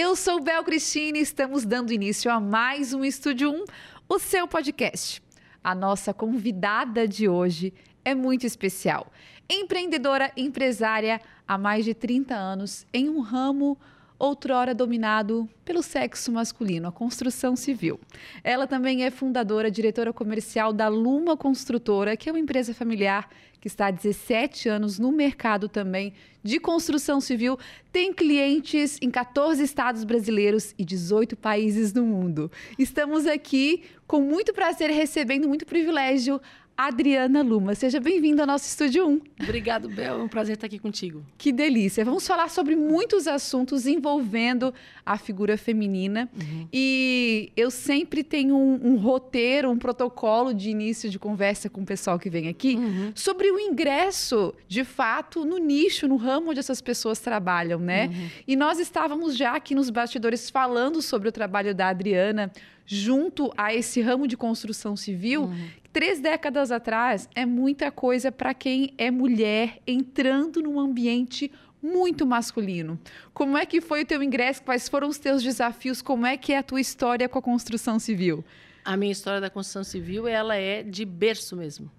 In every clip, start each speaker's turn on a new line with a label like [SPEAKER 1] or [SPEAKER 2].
[SPEAKER 1] eu sou Bel Cristina e estamos dando início a mais um Estúdio 1, o seu podcast. A nossa convidada de hoje é muito especial. Empreendedora, empresária há mais de 30 anos em um ramo outrora dominado pelo sexo masculino, a construção civil. Ela também é fundadora, diretora comercial da Luma Construtora, que é uma empresa familiar que está há 17 anos no mercado também de construção civil, tem clientes em 14 estados brasileiros e 18 países do mundo. Estamos aqui com muito prazer recebendo muito privilégio Adriana Luma. Seja bem-vinda ao nosso Estúdio 1.
[SPEAKER 2] Obrigado, Bel. É um prazer estar aqui contigo.
[SPEAKER 1] Que delícia. Vamos falar sobre muitos assuntos envolvendo a figura feminina. Uhum. E eu sempre tenho um, um, roteiro, um protocolo de início de conversa com o pessoal que vem aqui uhum. sobre o ingresso, de fato, no nicho, no ramo onde essas pessoas trabalham, né? Uhum. E nós estávamos já aqui nos bastidores falando sobre o trabalho da Adriana junto a esse ramo de construção civil, uhum. três décadas atrás é muita coisa para quem é mulher entrando num ambiente muito masculino. Como é que foi o teu ingresso? Quais foram os teus desafios? Como é que é a tua história com a construção civil?
[SPEAKER 2] A minha história da construção civil, ela é de berço mesmo.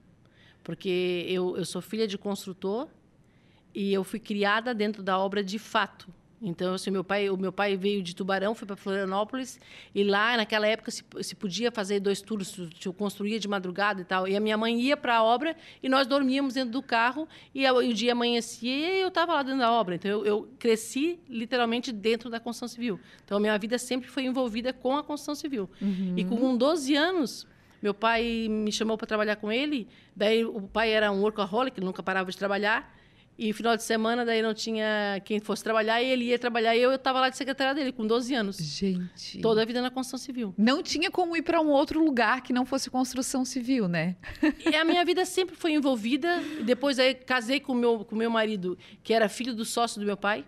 [SPEAKER 2] Porque eu, eu sou filha de construtor e eu fui criada dentro da obra de fato. Então, assim, meu pai, o meu pai veio de Tubarão, foi para Florianópolis, e lá, naquela época, se, se podia fazer dois turnos, se construía de madrugada e tal. E a minha mãe ia para a obra e nós dormíamos dentro do carro, e, e o dia amanhecia e eu estava lá dentro da obra. Então, eu, eu, cresci literalmente dentro da construção civil. Então, a minha vida sempre foi envolvida com a construção civil. Uhum. E com 12 anos, meu pai me chamou para trabalhar com ele. Daí, o pai era um workaholic, ele nunca parava de trabalhar. E final de semana, daí não tinha quem fosse trabalhar, e ele ia trabalhar. E eu estava lá de secretária dele, com 12 anos.
[SPEAKER 1] Gente.
[SPEAKER 2] Toda a vida na construção civil.
[SPEAKER 1] Não tinha como ir para um outro lugar que não fosse construção civil, né?
[SPEAKER 2] E a minha vida sempre foi envolvida. Depois aí casei com meu, o com meu marido, que era filho do sócio do meu pai.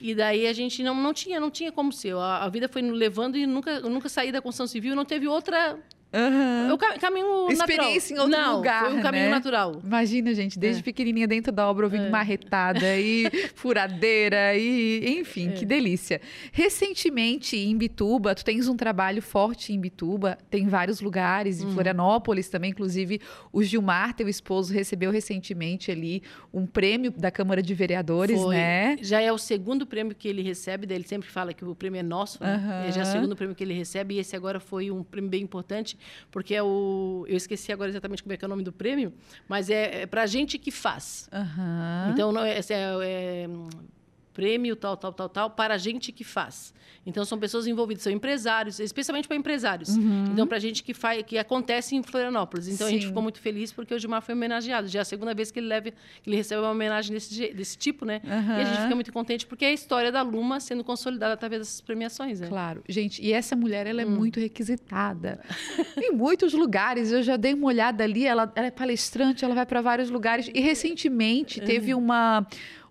[SPEAKER 2] E daí a gente não, não tinha, não tinha como ser. A, a vida foi levando e nunca, nunca saí da construção civil, não teve outra
[SPEAKER 1] Uhum.
[SPEAKER 2] O caminho
[SPEAKER 1] Experiência
[SPEAKER 2] natural.
[SPEAKER 1] em outro
[SPEAKER 2] Não,
[SPEAKER 1] lugar.
[SPEAKER 2] Foi um caminho
[SPEAKER 1] né?
[SPEAKER 2] natural.
[SPEAKER 1] Imagina, gente, desde é. pequenininha dentro da obra ouvindo é. marretada e furadeira e enfim, é. que delícia. Recentemente em Bituba, tu tens um trabalho forte em Bituba, tem vários lugares, em uhum. Florianópolis também, inclusive o Gilmar, teu esposo, recebeu recentemente ali um prêmio da Câmara de Vereadores,
[SPEAKER 2] foi.
[SPEAKER 1] né?
[SPEAKER 2] Já é o segundo prêmio que ele recebe, daí ele sempre fala que o prêmio é nosso, né? Uhum. Já é o segundo prêmio que ele recebe e esse agora foi um prêmio bem importante porque é o. Eu esqueci agora exatamente como é que é o nome do prêmio, mas é, é para gente que faz.
[SPEAKER 1] Uhum.
[SPEAKER 2] Então, não, é, é, é prêmio tal, tal, tal, tal, para a gente que faz. Então, são pessoas envolvidas, são empresários, especialmente para empresários. Uhum. Então, para a gente que, faz, que acontece em Florianópolis. Então, Sim. a gente ficou muito feliz porque o Gilmar foi homenageado. Já é a segunda vez que ele, leve, que ele recebe uma homenagem desse, desse tipo, né? Uhum. E a gente fica muito contente porque é a história da Luma sendo consolidada através dessas premiações. Né?
[SPEAKER 1] Claro. Gente, e essa mulher, ela é hum. muito requisitada. em muitos lugares. Eu já dei uma olhada ali, ela, ela é palestrante, ela vai para vários lugares. E recentemente teve uhum. uma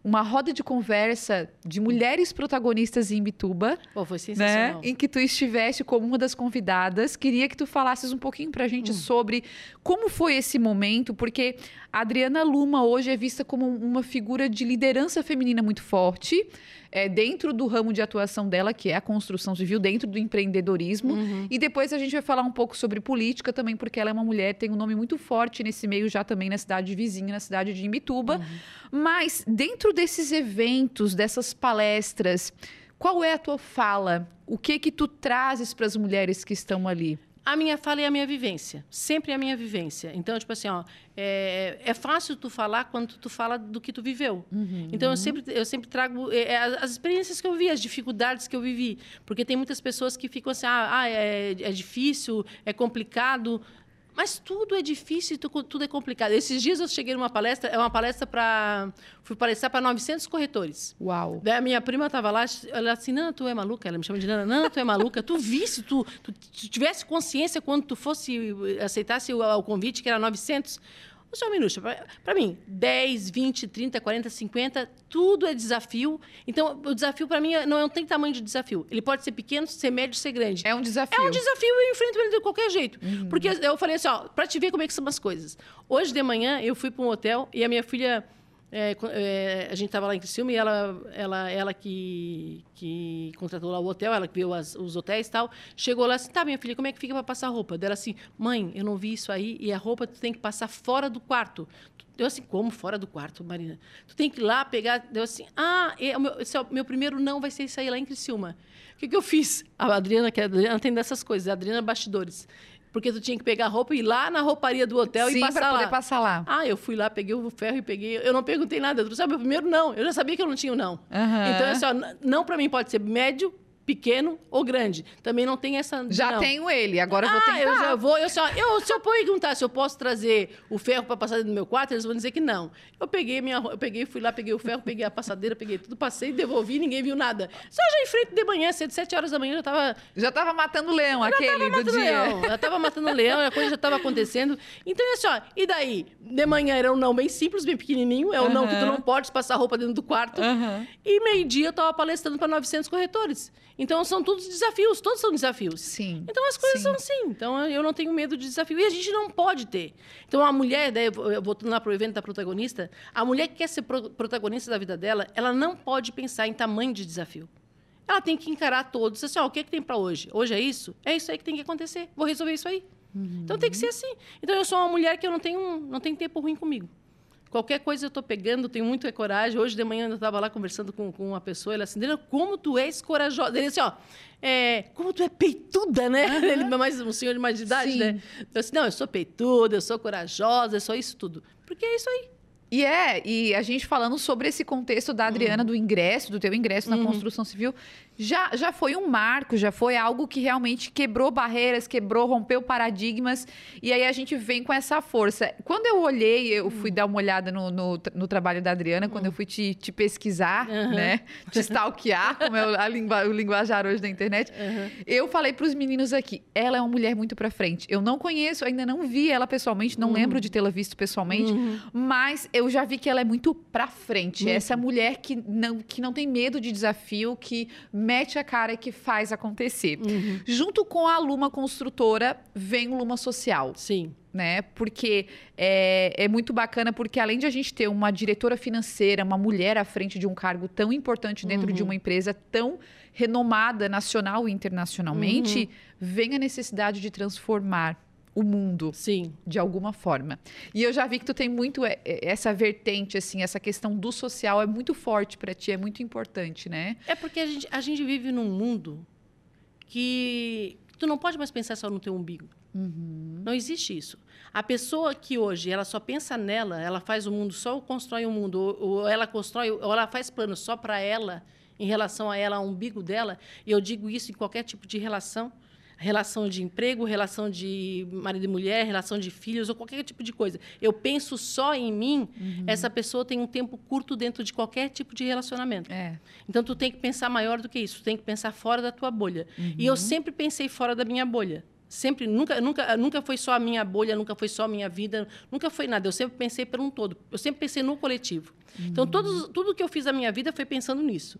[SPEAKER 1] uma roda de conversa de mulheres protagonistas em Bituba.
[SPEAKER 2] Oh, foi sensacional.
[SPEAKER 1] Né? Em que tu estiveste como uma das convidadas. Queria que tu falasses um pouquinho pra gente hum. sobre como foi esse momento, porque a Adriana Luma hoje é vista como uma figura de liderança feminina muito forte é, dentro do ramo de atuação dela, que é a construção civil, dentro do empreendedorismo. Uhum. E depois a gente vai falar um pouco sobre política também, porque ela é uma mulher, tem um nome muito forte nesse meio já também na cidade vizinha, na cidade de Imbituba. Uhum. Mas dentro desses eventos, dessas palestras, qual é a tua fala? O que que tu trazes para as mulheres que estão ali?
[SPEAKER 2] A minha fala é a minha vivência. Sempre é a minha vivência. Então, tipo assim, ó, é, é fácil tu falar quando tu fala do que tu viveu. Uhum, então, eu sempre, eu sempre trago é, é as experiências que eu vi, as dificuldades que eu vivi. Porque tem muitas pessoas que ficam assim, ah, ah é, é difícil, é complicado. Mas tudo é difícil, tudo é complicado. Esses dias eu cheguei numa palestra, é uma palestra para. Fui palestrar para 900 corretores.
[SPEAKER 1] Uau!
[SPEAKER 2] Daí a minha prima estava lá, ela assim: Nana, tu é maluca? Ela me chama de Nana, Nana, tu é maluca? Tu visse, tu, tu, tu tivesse consciência quando tu fosse, aceitasse o, o convite, que era 900. Só um minuto. Para mim, 10, 20, 30, 40, 50, tudo é desafio. Então, o desafio para mim é, não, é, não tem tamanho de desafio. Ele pode ser pequeno, ser médio, ser grande.
[SPEAKER 1] É um desafio.
[SPEAKER 2] É um desafio e eu enfrento ele de qualquer jeito. Uhum. Porque eu falei assim, ó, para te ver como é que são as coisas. Hoje de manhã eu fui para um hotel e a minha filha é, é, a gente estava lá em Criciúma e ela, ela, ela que, que contratou lá o hotel, ela que viu as, os hotéis e tal, chegou lá assim, tá, minha filha, como é que fica para passar roupa? Dela assim, mãe, eu não vi isso aí e a roupa tu tem que passar fora do quarto. Deu assim, como fora do quarto, Marina? Tu tem que ir lá pegar. Deu assim, ah, é, o meu, esse é o meu primeiro não vai ser isso aí lá em Criciúma. O que, que eu fiz? A Adriana, que a Adriana tem dessas coisas, a Adriana Bastidores porque tu tinha que pegar roupa e ir lá na rouparia do hotel
[SPEAKER 1] Sim,
[SPEAKER 2] e passar
[SPEAKER 1] poder
[SPEAKER 2] lá.
[SPEAKER 1] passar lá.
[SPEAKER 2] Ah, eu fui lá, peguei o ferro e peguei. Eu não perguntei nada. Tu sabe, o primeiro não. Eu já sabia que eu não tinha o não.
[SPEAKER 1] Uhum.
[SPEAKER 2] Então, assim, ó, não para mim pode ser médio, pequeno ou grande. Também não tem essa.
[SPEAKER 1] Já
[SPEAKER 2] não.
[SPEAKER 1] tenho ele, agora eu vou
[SPEAKER 2] Ah,
[SPEAKER 1] tentar.
[SPEAKER 2] eu já vou. Eu só, eu, se eu perguntar se eu posso trazer o ferro para passar dentro do meu quarto, eles vão dizer que não. Eu peguei minha, eu peguei, fui lá, peguei o ferro, peguei a passadeira, peguei tudo, passei, devolvi, ninguém viu nada. Só já em frente de manhã, cedo, sete horas da manhã, eu já tava
[SPEAKER 1] Já tava matando o leão, aquele do dia.
[SPEAKER 2] leão. Já estava matando leão, a coisa já estava acontecendo. Então, é assim, ó, e daí? De manhã era um não bem simples, bem pequenininho. É um não que tu não pode passar roupa dentro do quarto.
[SPEAKER 1] Aham.
[SPEAKER 2] E meio-dia eu estava palestrando para 900 corretores. Então, são todos desafios, todos são desafios.
[SPEAKER 1] Sim.
[SPEAKER 2] Então, as coisas
[SPEAKER 1] sim.
[SPEAKER 2] são assim. Então, eu não tenho medo de desafio. E a gente não pode ter. Então, a mulher, daí, eu- voltando lá para o evento da protagonista, a mulher que quer ser pro- protagonista da vida dela, ela não pode pensar em tamanho de desafio. Ela tem que encarar todos. Assim, ó, o que, é que tem para hoje? Hoje é isso? É isso aí que tem que acontecer. Vou resolver isso aí. Então tem que ser assim. Então eu sou uma mulher que eu não tenho, não tenho tempo ruim comigo. Qualquer coisa eu estou pegando, tenho muita coragem. Hoje de manhã eu estava lá conversando com, com uma pessoa, ele assim, Adriana, como tu és corajosa. Ele assim, ó, é, como tu é peituda, né? Ele é mais um senhor de mais de idade,
[SPEAKER 1] Sim.
[SPEAKER 2] né? Eu assim, não, eu sou peituda, eu sou corajosa, eu sou isso tudo. Porque é isso aí.
[SPEAKER 1] E é, e a gente falando sobre esse contexto da Adriana, do ingresso, do teu ingresso na
[SPEAKER 2] Uhum.
[SPEAKER 1] construção civil, já, já foi um marco, já foi algo que realmente quebrou barreiras, quebrou, rompeu paradigmas, e aí a gente vem com essa força. Quando eu olhei, eu fui dar uma olhada no, no, no trabalho da Adriana, quando eu fui te, te pesquisar,
[SPEAKER 2] Uhum.
[SPEAKER 1] né, te stalkear, como é o, a lingua- o linguajar hoje da internet, eu falei para os meninos aqui, ela é uma mulher muito para frente. Eu não conheço, ainda não vi ela pessoalmente, não lembro de tê-la visto pessoalmente, mas eu já vi que ela é muito para frente. Essa mulher que não, que não tem medo de desafio, que mete a cara que faz acontecer. Junto com a Luma Construtora, vem o Luma Social
[SPEAKER 2] Sim.
[SPEAKER 1] né? Porque é, é muito bacana, porque além de a gente ter uma diretora financeira, uma mulher à frente de um cargo tão importante dentro de uma empresa tão renomada nacional e internacionalmente, vem a necessidade de transformar o mundo
[SPEAKER 2] Sim.
[SPEAKER 1] de alguma forma. E eu já vi que tu tem muito essa vertente assim, essa questão do social é muito forte para ti, é muito importante, né?
[SPEAKER 2] É porque a gente, a gente vive num mundo que tu não pode mais pensar só no teu umbigo. Não existe isso. A pessoa que hoje ela só pensa nela, ela faz o mundo, só constrói o mundo, ou, ou ela constrói, ou ela faz planos só para ela, em relação a ela, ao umbigo dela. E eu digo isso em qualquer tipo de relação. Relação de emprego, relação de marido e mulher, relação de filhos, ou qualquer tipo de coisa. Eu penso só em mim, essa pessoa tem um tempo curto dentro de qualquer tipo de relacionamento.
[SPEAKER 1] É.
[SPEAKER 2] Então tu tem que pensar maior do que isso, tu tem que pensar fora da tua bolha. E eu sempre pensei fora da minha bolha. Sempre, nunca, nunca, nunca foi só a minha bolha, nunca foi só a minha vida, nunca foi nada. Eu sempre pensei por um todo. Eu sempre pensei no coletivo. Então todos, tudo que eu fiz na minha vida foi pensando nisso.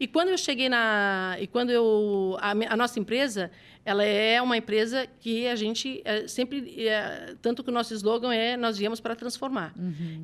[SPEAKER 2] E quando eu cheguei na, e quando eu a, a nossa empresa, ela é uma empresa que a gente é, sempre, é, tanto que o nosso slogan é nós viemos para transformar.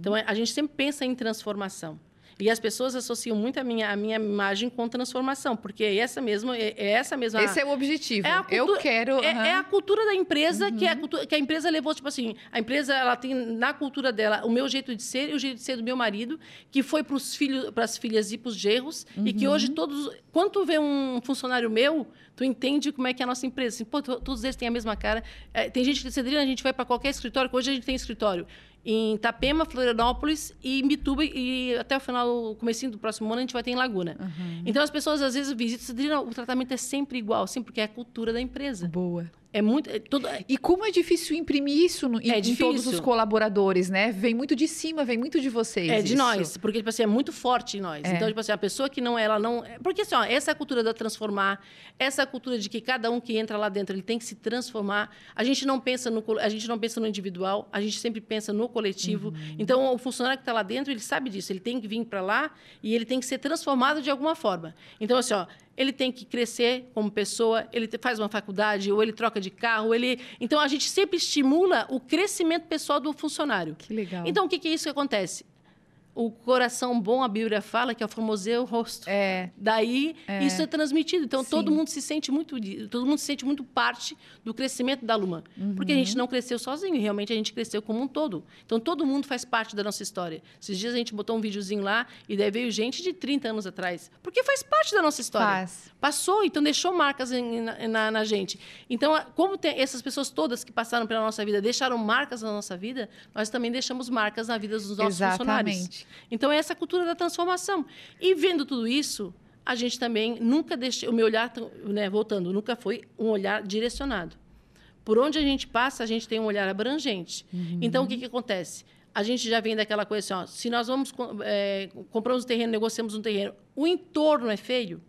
[SPEAKER 2] Então a gente sempre pensa em transformação. E as pessoas associam muito a minha, a minha imagem com transformação, porque é essa mesma, é, é essa mesma.
[SPEAKER 1] Esse é o objetivo.
[SPEAKER 2] É
[SPEAKER 1] eu quero
[SPEAKER 2] É,
[SPEAKER 1] aham.
[SPEAKER 2] é a cultura da empresa que, é a cultura, que a empresa levou, tipo assim, a empresa ela tem na cultura dela o meu jeito de ser e o jeito de ser do meu marido, que foi para os filhos, para as filhas e para os genros, e que hoje todos, quando tu vê um funcionário meu, tu entende como é que é a nossa empresa. Assim, pô, to- todos eles têm a mesma cara. É, tem gente que diz, a gente vai para qualquer escritório, que hoje a gente tem escritório em Itapema, Florianópolis e Mituba e até o final, comecinho do próximo ano a gente vai ter em Laguna. Então as pessoas às vezes visitam, o tratamento é sempre igual, sim, porque é a cultura da empresa.
[SPEAKER 1] boa.
[SPEAKER 2] É muito. É tudo,
[SPEAKER 1] E como é difícil imprimir isso no, em,
[SPEAKER 2] É
[SPEAKER 1] em todos
[SPEAKER 2] difícil.
[SPEAKER 1] os colaboradores, né? Vem muito de cima, vem muito de vocês.
[SPEAKER 2] é de
[SPEAKER 1] isso.
[SPEAKER 2] nós, porque tipo assim, é muito forte em nós.
[SPEAKER 1] É.
[SPEAKER 2] Então, tipo assim, a pessoa que não, ela não. é- Porque assim, ó, essa cultura da transformar, essa cultura de que cada um que entra lá dentro ele tem que se transformar. A gente não pensa no, a gente não pensa no individual, a gente sempre pensa no coletivo. Então, o funcionário que está lá dentro, ele sabe disso, ele tem que vir para lá e ele tem que ser transformado de alguma forma. Então, assim, ó, ele tem que crescer como pessoa, ele faz uma faculdade, ou ele troca de carro, ele. Então, a gente sempre estimula o crescimento pessoal do funcionário.
[SPEAKER 1] Que legal.
[SPEAKER 2] Então, o que, que é isso que acontece? O coração bom, a Bíblia fala que é o formoseia o rosto.
[SPEAKER 1] É.
[SPEAKER 2] Daí
[SPEAKER 1] É.
[SPEAKER 2] isso é transmitido. Então
[SPEAKER 1] Sim.
[SPEAKER 2] todo mundo se sente muito, todo mundo se sente muito parte do crescimento da Luma, porque a
[SPEAKER 1] Uhum.
[SPEAKER 2] gente não cresceu sozinho, realmente a gente cresceu como um todo. Então todo mundo faz parte da nossa história. Esses dias a gente botou um videozinho lá e daí veio gente de 30 anos atrás, porque faz parte da nossa história.
[SPEAKER 1] Faz.
[SPEAKER 2] Passou, então deixou marcas em- na, na- na gente. Então, como tem essas pessoas todas que passaram pela nossa vida deixaram marcas na nossa vida, nós também deixamos marcas na vida dos nossos funcionários. Então, é essa cultura da transformação. E vendo tudo isso, a gente também nunca deixou. O meu olhar, né, voltando, nunca foi um olhar direcionado. Por onde a gente passa, a gente tem um olhar abrangente. Então, o que, que acontece? A gente já vem daquela coisa assim: ó, se nós vamos, é, compramos um terreno, negociamos um terreno, o entorno é feio,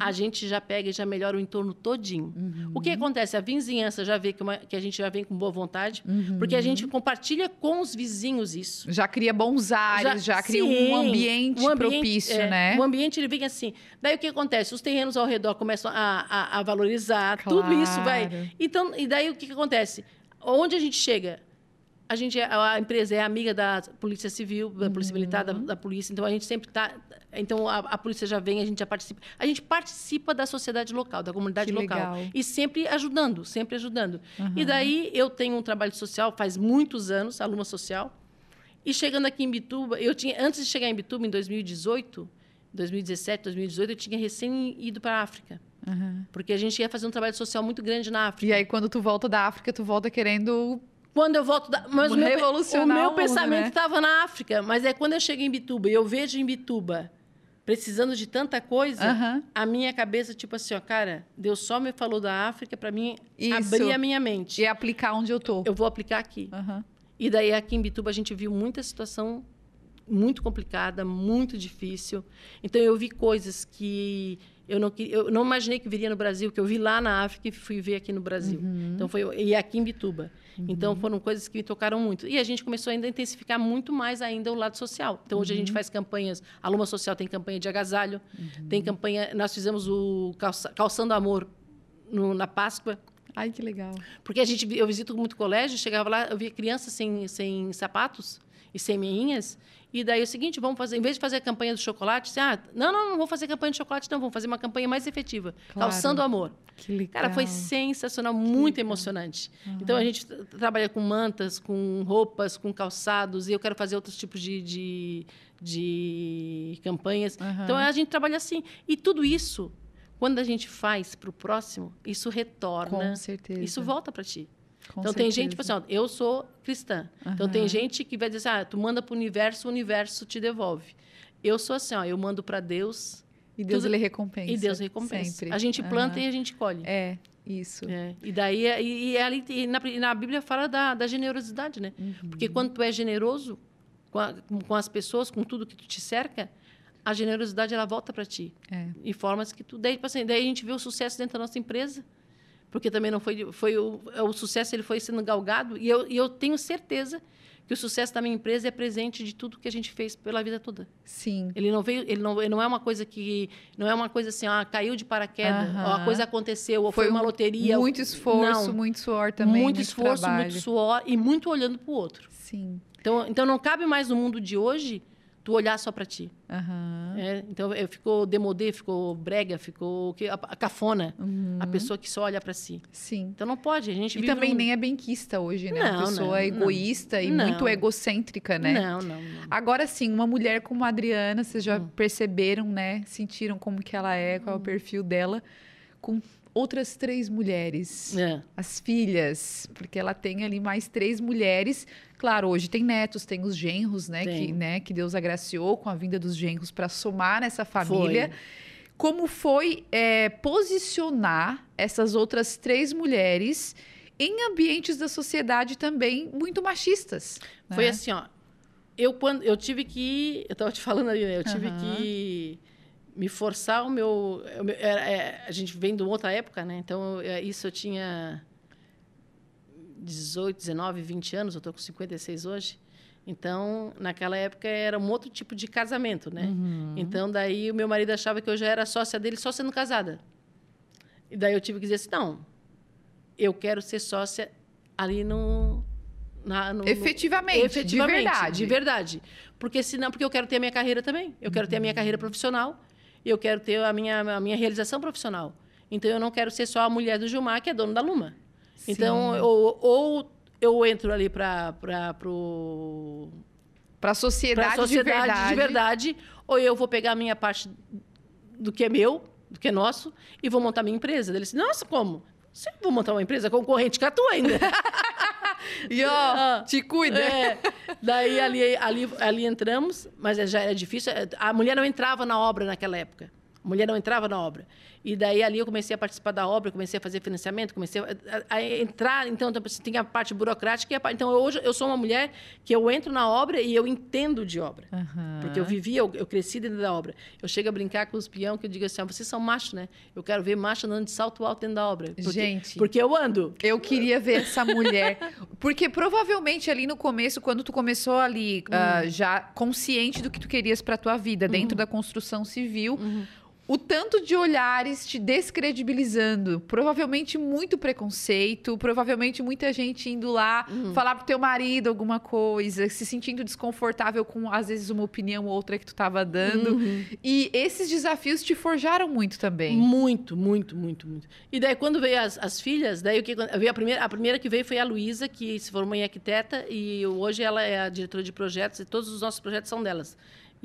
[SPEAKER 2] a gente já pega e já melhora o entorno todinho. O que acontece? A vizinhança já vê que, uma- que a gente já vem com boa vontade, porque a gente compartilha com os vizinhos isso.
[SPEAKER 1] Já cria bons ares, já, cria
[SPEAKER 2] sim,
[SPEAKER 1] um ambiente,
[SPEAKER 2] um
[SPEAKER 1] propício,
[SPEAKER 2] é,
[SPEAKER 1] né?
[SPEAKER 2] O ambiente ele vem assim. Daí o que acontece? Os terrenos ao redor começam a, a- a valorizar, tudo isso vai.
[SPEAKER 1] Claro.
[SPEAKER 2] Então, e daí o que, que acontece? Onde a gente chega? A gente, é- a empresa é amiga da polícia civil, da polícia militar, da,
[SPEAKER 1] Uhum.
[SPEAKER 2] da polícia. Então a gente sempre está. Então a, a polícia já vem, a gente já participa. A gente participa da sociedade local, da comunidade
[SPEAKER 1] Que
[SPEAKER 2] local
[SPEAKER 1] legal.
[SPEAKER 2] e sempre ajudando, sempre ajudando. E daí eu tenho um trabalho social faz muitos anos, aluna social. E chegando aqui em Bituba, eu tinha antes de chegar em Bituba em 2018, 2017, 2018, eu tinha recém ido para a África. Porque a gente ia fazer um trabalho social muito grande na África.
[SPEAKER 1] E aí, quando tu volta da África, tu volta querendo.
[SPEAKER 2] Quando eu volto da, mas o meu, o meu pensamento
[SPEAKER 1] né?
[SPEAKER 2] estava na África, mas é quando eu chego em Bituba e eu vejo em Bituba precisando de tanta coisa,
[SPEAKER 1] Aham.
[SPEAKER 2] a minha cabeça tipo assim, ó, cara, Deus só me falou da África para mim
[SPEAKER 1] Isso.
[SPEAKER 2] abrir a minha mente.
[SPEAKER 1] E aplicar onde eu tô.
[SPEAKER 2] Eu vou aplicar aqui.
[SPEAKER 1] Aham.
[SPEAKER 2] E daí aqui em Bituba a gente viu muita situação muito complicada, muito difícil. Então eu vi coisas que eu não eu não imaginei que viria no Brasil, que eu vi lá na África e fui ver aqui no Brasil. Então foi e aqui em Bituba. Então foram coisas que me tocaram muito. E a gente começou ainda a intensificar muito mais ainda o lado social. Então hoje a gente faz campanhas, a Luma Social tem campanha de agasalho, tem campanha, nós fizemos o calça- calçando amor no- na Páscoa.
[SPEAKER 1] Ai, que legal.
[SPEAKER 2] Porque a gente, eu visito muito colégio, chegava lá, eu via crianças sem, sem sapatos e sem meinhas. E daí é o seguinte, vamos fazer, em vez de fazer a campanha do chocolate, assim, ah, não, não, não vou fazer campanha de chocolate, não, vamos fazer uma campanha mais efetiva,
[SPEAKER 1] Claro.
[SPEAKER 2] calçando amor.
[SPEAKER 1] Que legal.
[SPEAKER 2] Cara, foi sensacional, muito emocionante. Então a gente tra- trabalha com mantas, com roupas, com calçados, e eu quero fazer outros tipos de, de, de campanhas.
[SPEAKER 1] Aham.
[SPEAKER 2] Então a gente trabalha assim. E tudo isso, quando a gente faz para o próximo, isso retorna.
[SPEAKER 1] Com certeza.
[SPEAKER 2] Isso volta para ti.
[SPEAKER 1] Com
[SPEAKER 2] então tem gente, tipo assim,
[SPEAKER 1] certeza.
[SPEAKER 2] ó, eu sou cristã. Então tem gente que vai dizer assim, ah, tu manda para o universo, o universo te devolve. Eu sou assim, ó, eu mando para Deus
[SPEAKER 1] E Deus
[SPEAKER 2] tudo-
[SPEAKER 1] ele recompensa.
[SPEAKER 2] e Deus recompensa.
[SPEAKER 1] Sempre.
[SPEAKER 2] A gente planta
[SPEAKER 1] Aham.
[SPEAKER 2] e a gente colhe.
[SPEAKER 1] É, isso.
[SPEAKER 2] É, E daí é- e, e ali e na, e na Bíblia fala da, da generosidade, né?
[SPEAKER 1] Uhum.
[SPEAKER 2] Porque quando tu é generoso com, a- com- com as pessoas, com tudo que tu te cerca, a generosidade ela volta para ti.
[SPEAKER 1] É.
[SPEAKER 2] Em formas que tu daí, tipo assim, daí a gente vê o sucesso dentro da nossa empresa. Porque também não foi foi o, o sucesso ele foi sendo galgado e eu, e eu tenho certeza que o sucesso da minha empresa é presente de tudo que a gente fez pela vida toda.
[SPEAKER 1] Sim.
[SPEAKER 2] Ele não veio, ele não, ele não é uma coisa que não é uma coisa assim, ah, caiu de paraquedas, ou a coisa aconteceu, ou foi,
[SPEAKER 1] Foi
[SPEAKER 2] uma
[SPEAKER 1] um-
[SPEAKER 2] loteria.
[SPEAKER 1] Muito esforço,
[SPEAKER 2] Não.
[SPEAKER 1] muito suor também.
[SPEAKER 2] muito esforço,
[SPEAKER 1] trabalho.
[SPEAKER 2] muito suor e muito olhando para o outro.
[SPEAKER 1] Sim.
[SPEAKER 2] Então, então não cabe mais no mundo de hoje tu olhar só para ti.
[SPEAKER 1] Aham.
[SPEAKER 2] É, então é, ficou demodê, ficou brega, ficou que- a, a cafona, a pessoa que só olha para si.
[SPEAKER 1] Sim.
[SPEAKER 2] Então não pode, a gente
[SPEAKER 1] Uhum. E também
[SPEAKER 2] num-
[SPEAKER 1] nem é benquista hoje, né?
[SPEAKER 2] Não,
[SPEAKER 1] Uma pessoa
[SPEAKER 2] não,
[SPEAKER 1] egoísta e
[SPEAKER 2] não.
[SPEAKER 1] muito egocêntrica, né?
[SPEAKER 2] Não, não.
[SPEAKER 1] Agora sim, uma mulher como a Adriana, vocês já
[SPEAKER 2] Hum.
[SPEAKER 1] perceberam, né? Sentiram como que ela é, qual é o perfil dela, com outras três mulheres.
[SPEAKER 2] É.
[SPEAKER 1] As filhas, porque ela tem ali mais três mulheres. Claro, hoje tem netos, tem os genros, né?
[SPEAKER 2] Tem.
[SPEAKER 1] Que, né, que Deus agraciou com a vinda dos genros para somar nessa família. Como foi é, posicionar essas outras três mulheres em ambientes da sociedade também muito machistas?
[SPEAKER 2] Foi
[SPEAKER 1] né?
[SPEAKER 2] assim, ó. Eu quando eu tive que, eu estava te falando ali, né? Eu tive
[SPEAKER 1] Aham.
[SPEAKER 2] que me forçar o meu, era- é, a gente vem de outra época, né? Então é, isso eu tinha 18, 19, 20 anos, eu tô com 56 hoje. Então, naquela época era um outro tipo de casamento, né?
[SPEAKER 1] Uhum.
[SPEAKER 2] Então, daí o meu marido achava que eu já era sócia dele só sendo casada. E daí eu tive que dizer assim: não, eu quero ser sócia ali no, Na, no,
[SPEAKER 1] efetivamente, efetivamente, de verdade.
[SPEAKER 2] De verdade. Porque senão, porque eu quero ter a minha carreira também. Eu quero ter a minha carreira profissional. E eu quero ter a minha, a minha realização profissional. Então eu não quero ser só a mulher do Gilmar, que é dono da Luma. Sim. Então, ou, ou eu entro ali para pro
[SPEAKER 1] para a sociedade, sociedade de, verdade.
[SPEAKER 2] de verdade, ou eu vou pegar a minha parte do que é meu, do que é nosso, e vou montar minha empresa. Ele disse, nossa, como? Você vou montar uma empresa concorrente com a tua ainda.
[SPEAKER 1] e ó, ah, te cuida. É.
[SPEAKER 2] Daí ali, ali, ali entramos, mas já era difícil. A mulher não entrava na obra naquela época. A mulher não entrava na obra. E daí ali eu comecei a participar da obra, comecei a fazer financiamento, comecei a, a, a entrar. Então, tem a parte burocrática. E a, então, hoje eu sou uma mulher que eu entro na obra e eu entendo de obra. Uhum. Porque eu vivi, eu, eu, cresci dentro da obra. Eu chego a brincar com os peão que eu digo assim: ah, vocês são machos, né? Eu quero ver macho andando de salto alto dentro da obra. Porque,
[SPEAKER 1] Gente.
[SPEAKER 2] Porque eu ando.
[SPEAKER 1] Eu queria ver essa mulher. porque provavelmente ali no começo, quando tu começou ali, uh, já consciente do que tu querias para tua vida, dentro uhum. da construção civil. Uhum o tanto de olhares te descredibilizando, provavelmente muito preconceito, provavelmente muita gente indo lá uhum. falar pro teu marido alguma coisa, se sentindo desconfortável com às vezes uma opinião ou outra que tu estava dando. Uhum. E esses desafios te forjaram muito também.
[SPEAKER 2] Muito, muito, muito, muito. E daí quando veio as, as filhas, daí o que veio a primeira, a primeira que veio foi a Luísa, que se formou em arquiteta e hoje ela é a diretora de projetos e todos os nossos projetos são delas.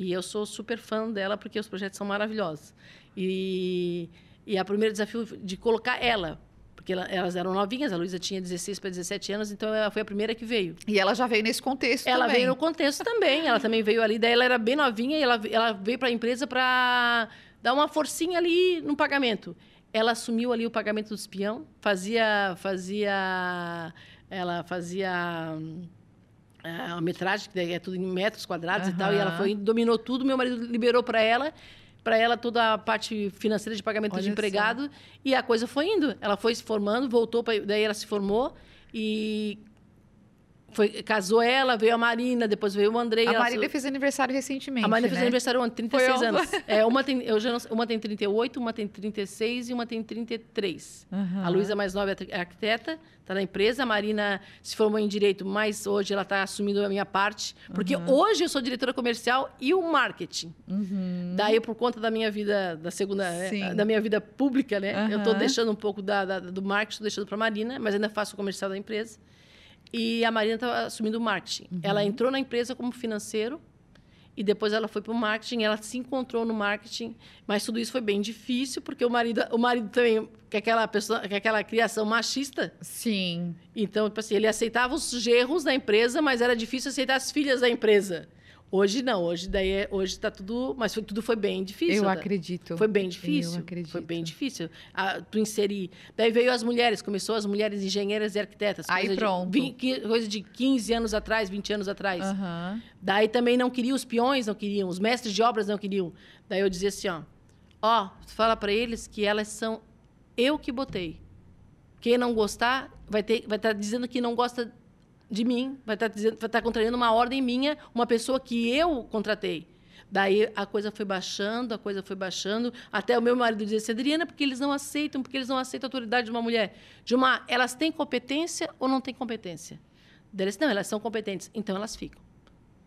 [SPEAKER 2] E eu sou super fã dela porque os projetos são maravilhosos. E, e a primeiro desafio de colocar ela, porque ela, elas eram novinhas, a Luísa tinha 16 para 17 anos, então ela foi a primeira que veio.
[SPEAKER 1] E ela já veio nesse contexto
[SPEAKER 2] ela
[SPEAKER 1] também.
[SPEAKER 2] veio no contexto também, ela também veio ali, daí ela era bem novinha e ela, ela veio para a empresa para dar uma forcinha ali no pagamento. Ela assumiu ali o pagamento do espião, fazia fazia ela fazia a metragem, que é tudo em metros quadrados uhum. e tal, e ela foi dominou tudo, meu marido liberou para ela, para ela toda a parte financeira de pagamento Olha de empregado, só. e a coisa foi indo. Ela foi se formando, voltou, pra, daí ela se formou e foi, casou ela, veio a Marina, depois veio o Andrei.
[SPEAKER 1] A Marina fez aniversário recentemente.
[SPEAKER 2] A Marina
[SPEAKER 1] né?
[SPEAKER 2] fez aniversário há 36 foi anos. É, uma, tem, eu já não, uma tem 38, uma tem 36 e uma tem 33. Uhum. A Luísa, mais nova, é arquiteta, está na empresa. A Marina se formou em direito, mas hoje ela está assumindo a minha parte. Porque uhum. hoje eu sou diretora comercial e o marketing. Uhum. Daí, por conta da minha vida, da segunda, né, da minha vida pública, né? Eu estou deixando um pouco da, da do marketing, estou deixando para a Marina, mas ainda faço o comercial da empresa. E a Marina estava assumindo o marketing. Uhum. Ela entrou na empresa como financeiro e depois ela foi para o marketing. Ela se encontrou no marketing, mas tudo isso foi bem difícil porque o marido, o marido também que é aquela pessoa, que é aquela criação machista.
[SPEAKER 1] Sim.
[SPEAKER 2] Então, tipo assim, ele aceitava os gerros da empresa, mas era difícil aceitar as filhas da empresa. Hoje não, hoje daí é, hoje está tudo, mas foi, tudo foi bem difícil.
[SPEAKER 1] Eu tá? acredito.
[SPEAKER 2] Foi bem difícil.
[SPEAKER 1] Eu acredito.
[SPEAKER 2] Foi bem difícil. Ah, tu inserir. Daí veio as mulheres, começou as mulheres engenheiras e arquitetas.
[SPEAKER 1] Aí pronto.
[SPEAKER 2] De, coisa de 15 anos atrás, 20 anos atrás. Uhum. Daí também não queriam os peões, não queriam, os mestres de obras não queriam. Daí eu dizia assim, ó, ó, fala para eles que elas são eu que botei. Quem não gostar vai ter, vai estar tá dizendo que não gosta de mim, vai estar, tá dizendo, vai estar tá contrariando uma ordem minha, uma pessoa que eu contratei. Daí a coisa foi baixando, a coisa foi baixando, até o meu marido dizia assim, Adriana, porque eles não aceitam, porque eles não aceitam a autoridade de uma mulher. De uma, elas têm competência ou não têm competência? Deles, não, elas são competentes, então elas ficam.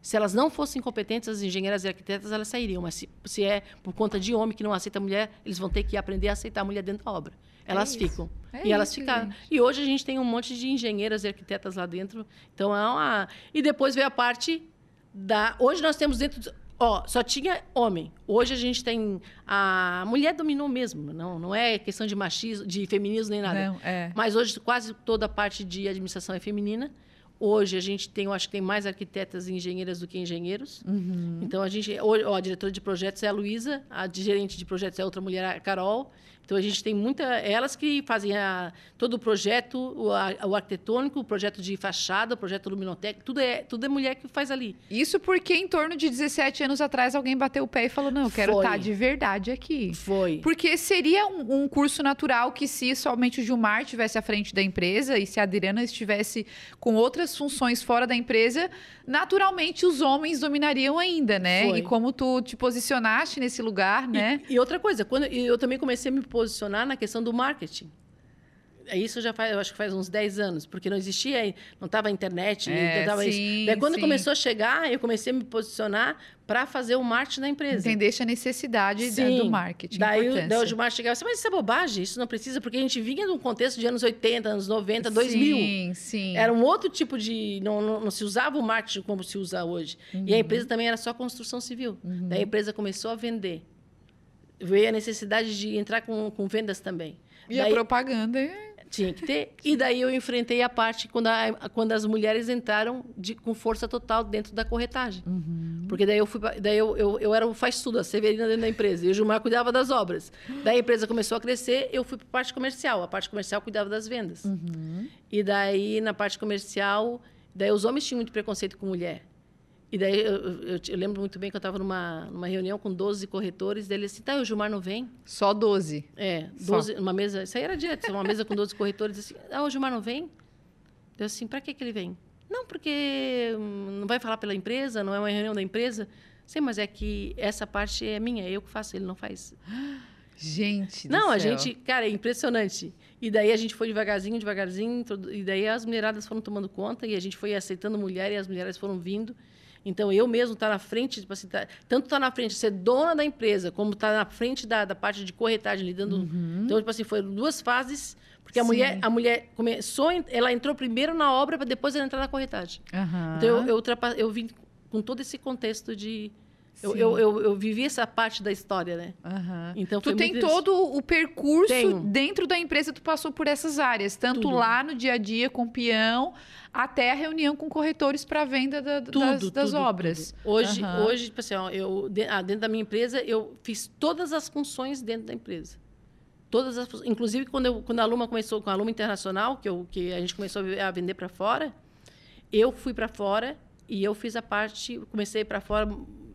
[SPEAKER 2] Se elas não fossem competentes, as engenheiras e arquitetas, elas sairiam. Mas se, se é por conta de homem que não aceita a mulher, eles vão ter que aprender a aceitar a mulher dentro da obra. Elas é ficam. É e elas isso, ficaram. Gente. E hoje a gente tem um monte de engenheiras e arquitetas lá dentro. Então é uma. E depois veio a parte da. Hoje nós temos dentro. Ó, só tinha homem. Hoje a gente tem a mulher dominou mesmo, não, não é questão de machismo, de feminismo nem nada. Não, é. Mas hoje quase toda a parte de administração é feminina. Hoje a gente tem, eu acho que tem mais arquitetas e engenheiras do que engenheiros. Uhum. Então a gente, hoje, ó, a diretora de projetos é a Luísa, a gerente de projetos é outra mulher, a Carol. Então a gente tem muita. Elas que fazem a, todo o projeto, o, a, o arquitetônico, o projeto de fachada, o projeto luminoteca, tudo é, tudo é mulher que faz ali.
[SPEAKER 1] Isso porque em torno de 17 anos atrás alguém bateu o pé e falou: não, eu quero estar de verdade aqui.
[SPEAKER 2] Foi.
[SPEAKER 1] Porque seria um, um, curso natural que, se somente o Gilmar estivesse à frente da empresa e se a Adriana estivesse com outras funções fora da empresa, naturalmente os homens dominariam ainda, né? Foi. E como tu te posicionaste nesse lugar, né?
[SPEAKER 2] E, e outra coisa, quando eu também comecei a me posicionar na questão do marketing. É Isso já faz, eu acho que faz uns 10 anos, porque não existia, não estava a internet.
[SPEAKER 1] É,
[SPEAKER 2] não tava
[SPEAKER 1] sim,
[SPEAKER 2] isso. Daí, quando
[SPEAKER 1] sim.
[SPEAKER 2] começou a chegar, eu comecei a me posicionar para fazer o marketing da empresa.
[SPEAKER 1] Entendeste a necessidade da-
[SPEAKER 2] Sim.
[SPEAKER 1] do marketing.
[SPEAKER 2] Daí, o- daí o Gilmar chegava assim, mas isso é bobagem, isso não precisa, porque a gente vinha de um contexto de anos 80, anos 90, 2000.
[SPEAKER 1] Sim, sim.
[SPEAKER 2] Era um outro tipo de. Não, não, não se usava o marketing como se usa hoje. E
[SPEAKER 1] Uhum.
[SPEAKER 2] a empresa também era só construção civil. Daí a empresa começou a vender. Veio a necessidade de entrar com, com vendas também.
[SPEAKER 1] E a
[SPEAKER 2] Daí-
[SPEAKER 1] propaganda é...
[SPEAKER 2] tinha que ter. E daí eu enfrentei a parte quando, a- quando as mulheres entraram de- com força total dentro da corretagem.
[SPEAKER 1] Uhum.
[SPEAKER 2] Porque daí eu fui daí eu, eu, eu era o faz tudo, a Severina dentro da empresa. E o Gilmar cuidava das obras. Daí a empresa começou a crescer, eu fui para a parte comercial. A parte comercial cuidava das vendas.
[SPEAKER 1] Uhum.
[SPEAKER 2] E daí, na parte comercial, daí os homens tinham muito preconceito com mulher. E daí eu, eu- eu- lembro muito bem que eu estava numa, numa reunião com 12 corretores, dele assim, tá, o Gilmar não vem?
[SPEAKER 1] Só 12.
[SPEAKER 2] É,
[SPEAKER 1] Só.
[SPEAKER 2] 12, uma mesa, isso aí era direto, uma mesa com 12 corretores, assim, ah, o Gilmar não vem? Eu assim, para que que ele vem? Não, porque hum, não vai falar pela empresa, não é uma reunião da empresa. Sim, mas é que essa parte é minha, é eu que faço, ele não faz.
[SPEAKER 1] Gente do
[SPEAKER 2] não, a
[SPEAKER 1] céu.
[SPEAKER 2] gente, cara, é impressionante. E daí a gente foi devagarzinho, devagarzinho, e daí as mulheradas foram tomando conta e a gente foi aceitando mulher e as mulheres foram vindo. Então, eu mesmo estar na frente, tipo assim, tá- tanto estar na frente, ser dona da empresa, como estar na frente da, da parte de corretagem, lidando. Então, tipo assim, foram duas fases, porque a
[SPEAKER 1] Uhum. Sim.
[SPEAKER 2] mulher, a mulher começou, ela entrou primeiro na obra para depois ela entrar na corretagem.
[SPEAKER 1] Aham.
[SPEAKER 2] Então, eu, eu, eu vim com todo esse contexto de. Eu, eu, eu, eu vivi essa parte da história, né?
[SPEAKER 1] Aham.
[SPEAKER 2] Então,
[SPEAKER 1] Tu tem todo o percurso
[SPEAKER 2] Tenho.
[SPEAKER 1] dentro da empresa, tu passou por essas áreas, tanto
[SPEAKER 2] Tudo.
[SPEAKER 1] lá no dia a dia com o peão, até a reunião com corretores para venda da- das,
[SPEAKER 2] tudo,
[SPEAKER 1] das
[SPEAKER 2] tudo,
[SPEAKER 1] obras.
[SPEAKER 2] tudo. Hoje,
[SPEAKER 1] Aham.
[SPEAKER 2] hoje, tipo assim, ó, eu ah, dentro da minha empresa eu fiz todas as funções dentro da empresa. Todas as, inclusive quando eu, quando a Luma começou com a Luma Internacional, que eu, que a gente começou a vender para fora, eu fui para fora e eu fiz a parte, comecei para fora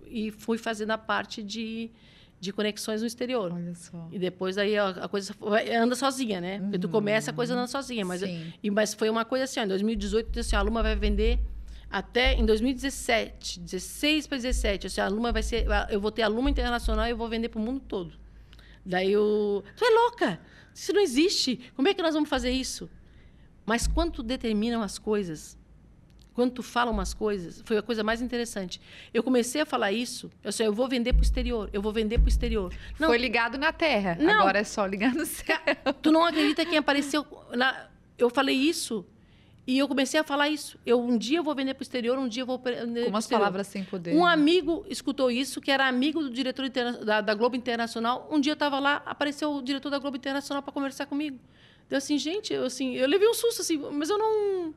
[SPEAKER 2] e fui fazendo a parte de, de conexões no exterior.
[SPEAKER 1] Olha só.
[SPEAKER 2] E depois aí a, a coisa anda sozinha, né? Porque tu começa a coisa anda sozinha, mas
[SPEAKER 1] Sim.
[SPEAKER 2] e, mas foi uma coisa assim, ó, em 2018, assim, a Luma vai vender até em 2017, 16 para 17, assim, a Luma vai ser, eu vou ter a Luma Internacional e eu vou vender para o mundo todo. Daí o, tu é louca? Isso não existe. Como é que nós vamos fazer isso? Mas quando determinam as coisas, quando tu fala umas coisas, foi a coisa mais interessante. Eu comecei a falar isso, eu sei, eu vou vender para o exterior, eu vou vender para o exterior. Não,
[SPEAKER 1] Foi ligado na terra,
[SPEAKER 2] Não.
[SPEAKER 1] agora é só ligar no céu.
[SPEAKER 2] Tu não acredita quem apareceu. Na... Eu falei isso e eu comecei a falar isso. Eu um dia eu vou vender para o exterior, um dia eu vou vender
[SPEAKER 1] Com umas palavras sem poder.
[SPEAKER 2] Um
[SPEAKER 1] né?
[SPEAKER 2] amigo escutou isso, que era amigo do diretor da, da Globo Internacional. Um dia eu estava lá, apareceu o diretor da Globo Internacional para conversar comigo. Deu assim, gente, eu assim, eu levei um susto assim, mas eu não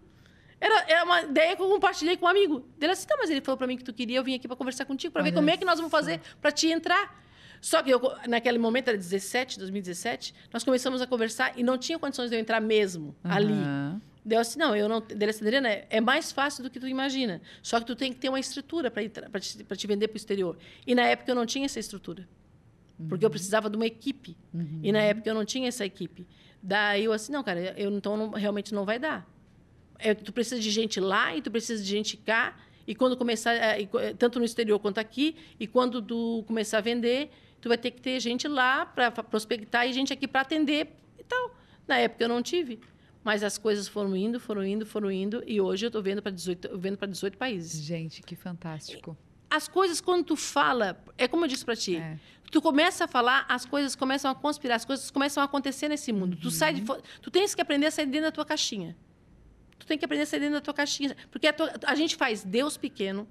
[SPEAKER 2] era, era uma ideia que eu compartilhei com um amigo. Ele assim, tá, mas ele falou para mim que tu queria, eu vim aqui para conversar contigo, para ver
[SPEAKER 1] Olha
[SPEAKER 2] como é que nós vamos fazer para te entrar. Só que eu, naquele momento, era 17, 2017, nós começamos a conversar e não tinha condições de eu entrar mesmo ali.
[SPEAKER 1] Aham.
[SPEAKER 2] Deu assim, não, eu não. Dele assim, Adriana, é é mais fácil do que tu imagina. Só que tu tem que ter uma estrutura para te, pra te vender para o exterior. E na época eu não tinha essa estrutura. Porque eu precisava de uma equipe. E na época eu não tinha essa equipe. Daí eu assim, não, cara, eu então não- realmente não vai dar. É, tu precisa de gente lá e tu precisa de gente cá. E quando começar, co- eh, tanto no exterior quanto aqui, e quando tu começar a vender, tu vai ter que ter gente lá para prospectar e gente aqui para atender e tal. Na época eu não tive. Mas as coisas foram indo, foram indo, foram indo, e hoje eu estou vendo para 18, eu vendo para 18 países.
[SPEAKER 1] Gente, que fantástico.
[SPEAKER 2] As coisas, quando tu fala, é como eu disse para ti,
[SPEAKER 1] É.
[SPEAKER 2] tu começa a falar, as coisas começam a conspirar, as coisas começam a acontecer nesse mundo. Tu sai
[SPEAKER 1] Uhum.
[SPEAKER 2] de fo- tu tens que aprender a sair dentro da tua caixinha. Tu tem que aprender a sair dentro da tua caixinha, porque a, tua- a gente faz Deus pequeno,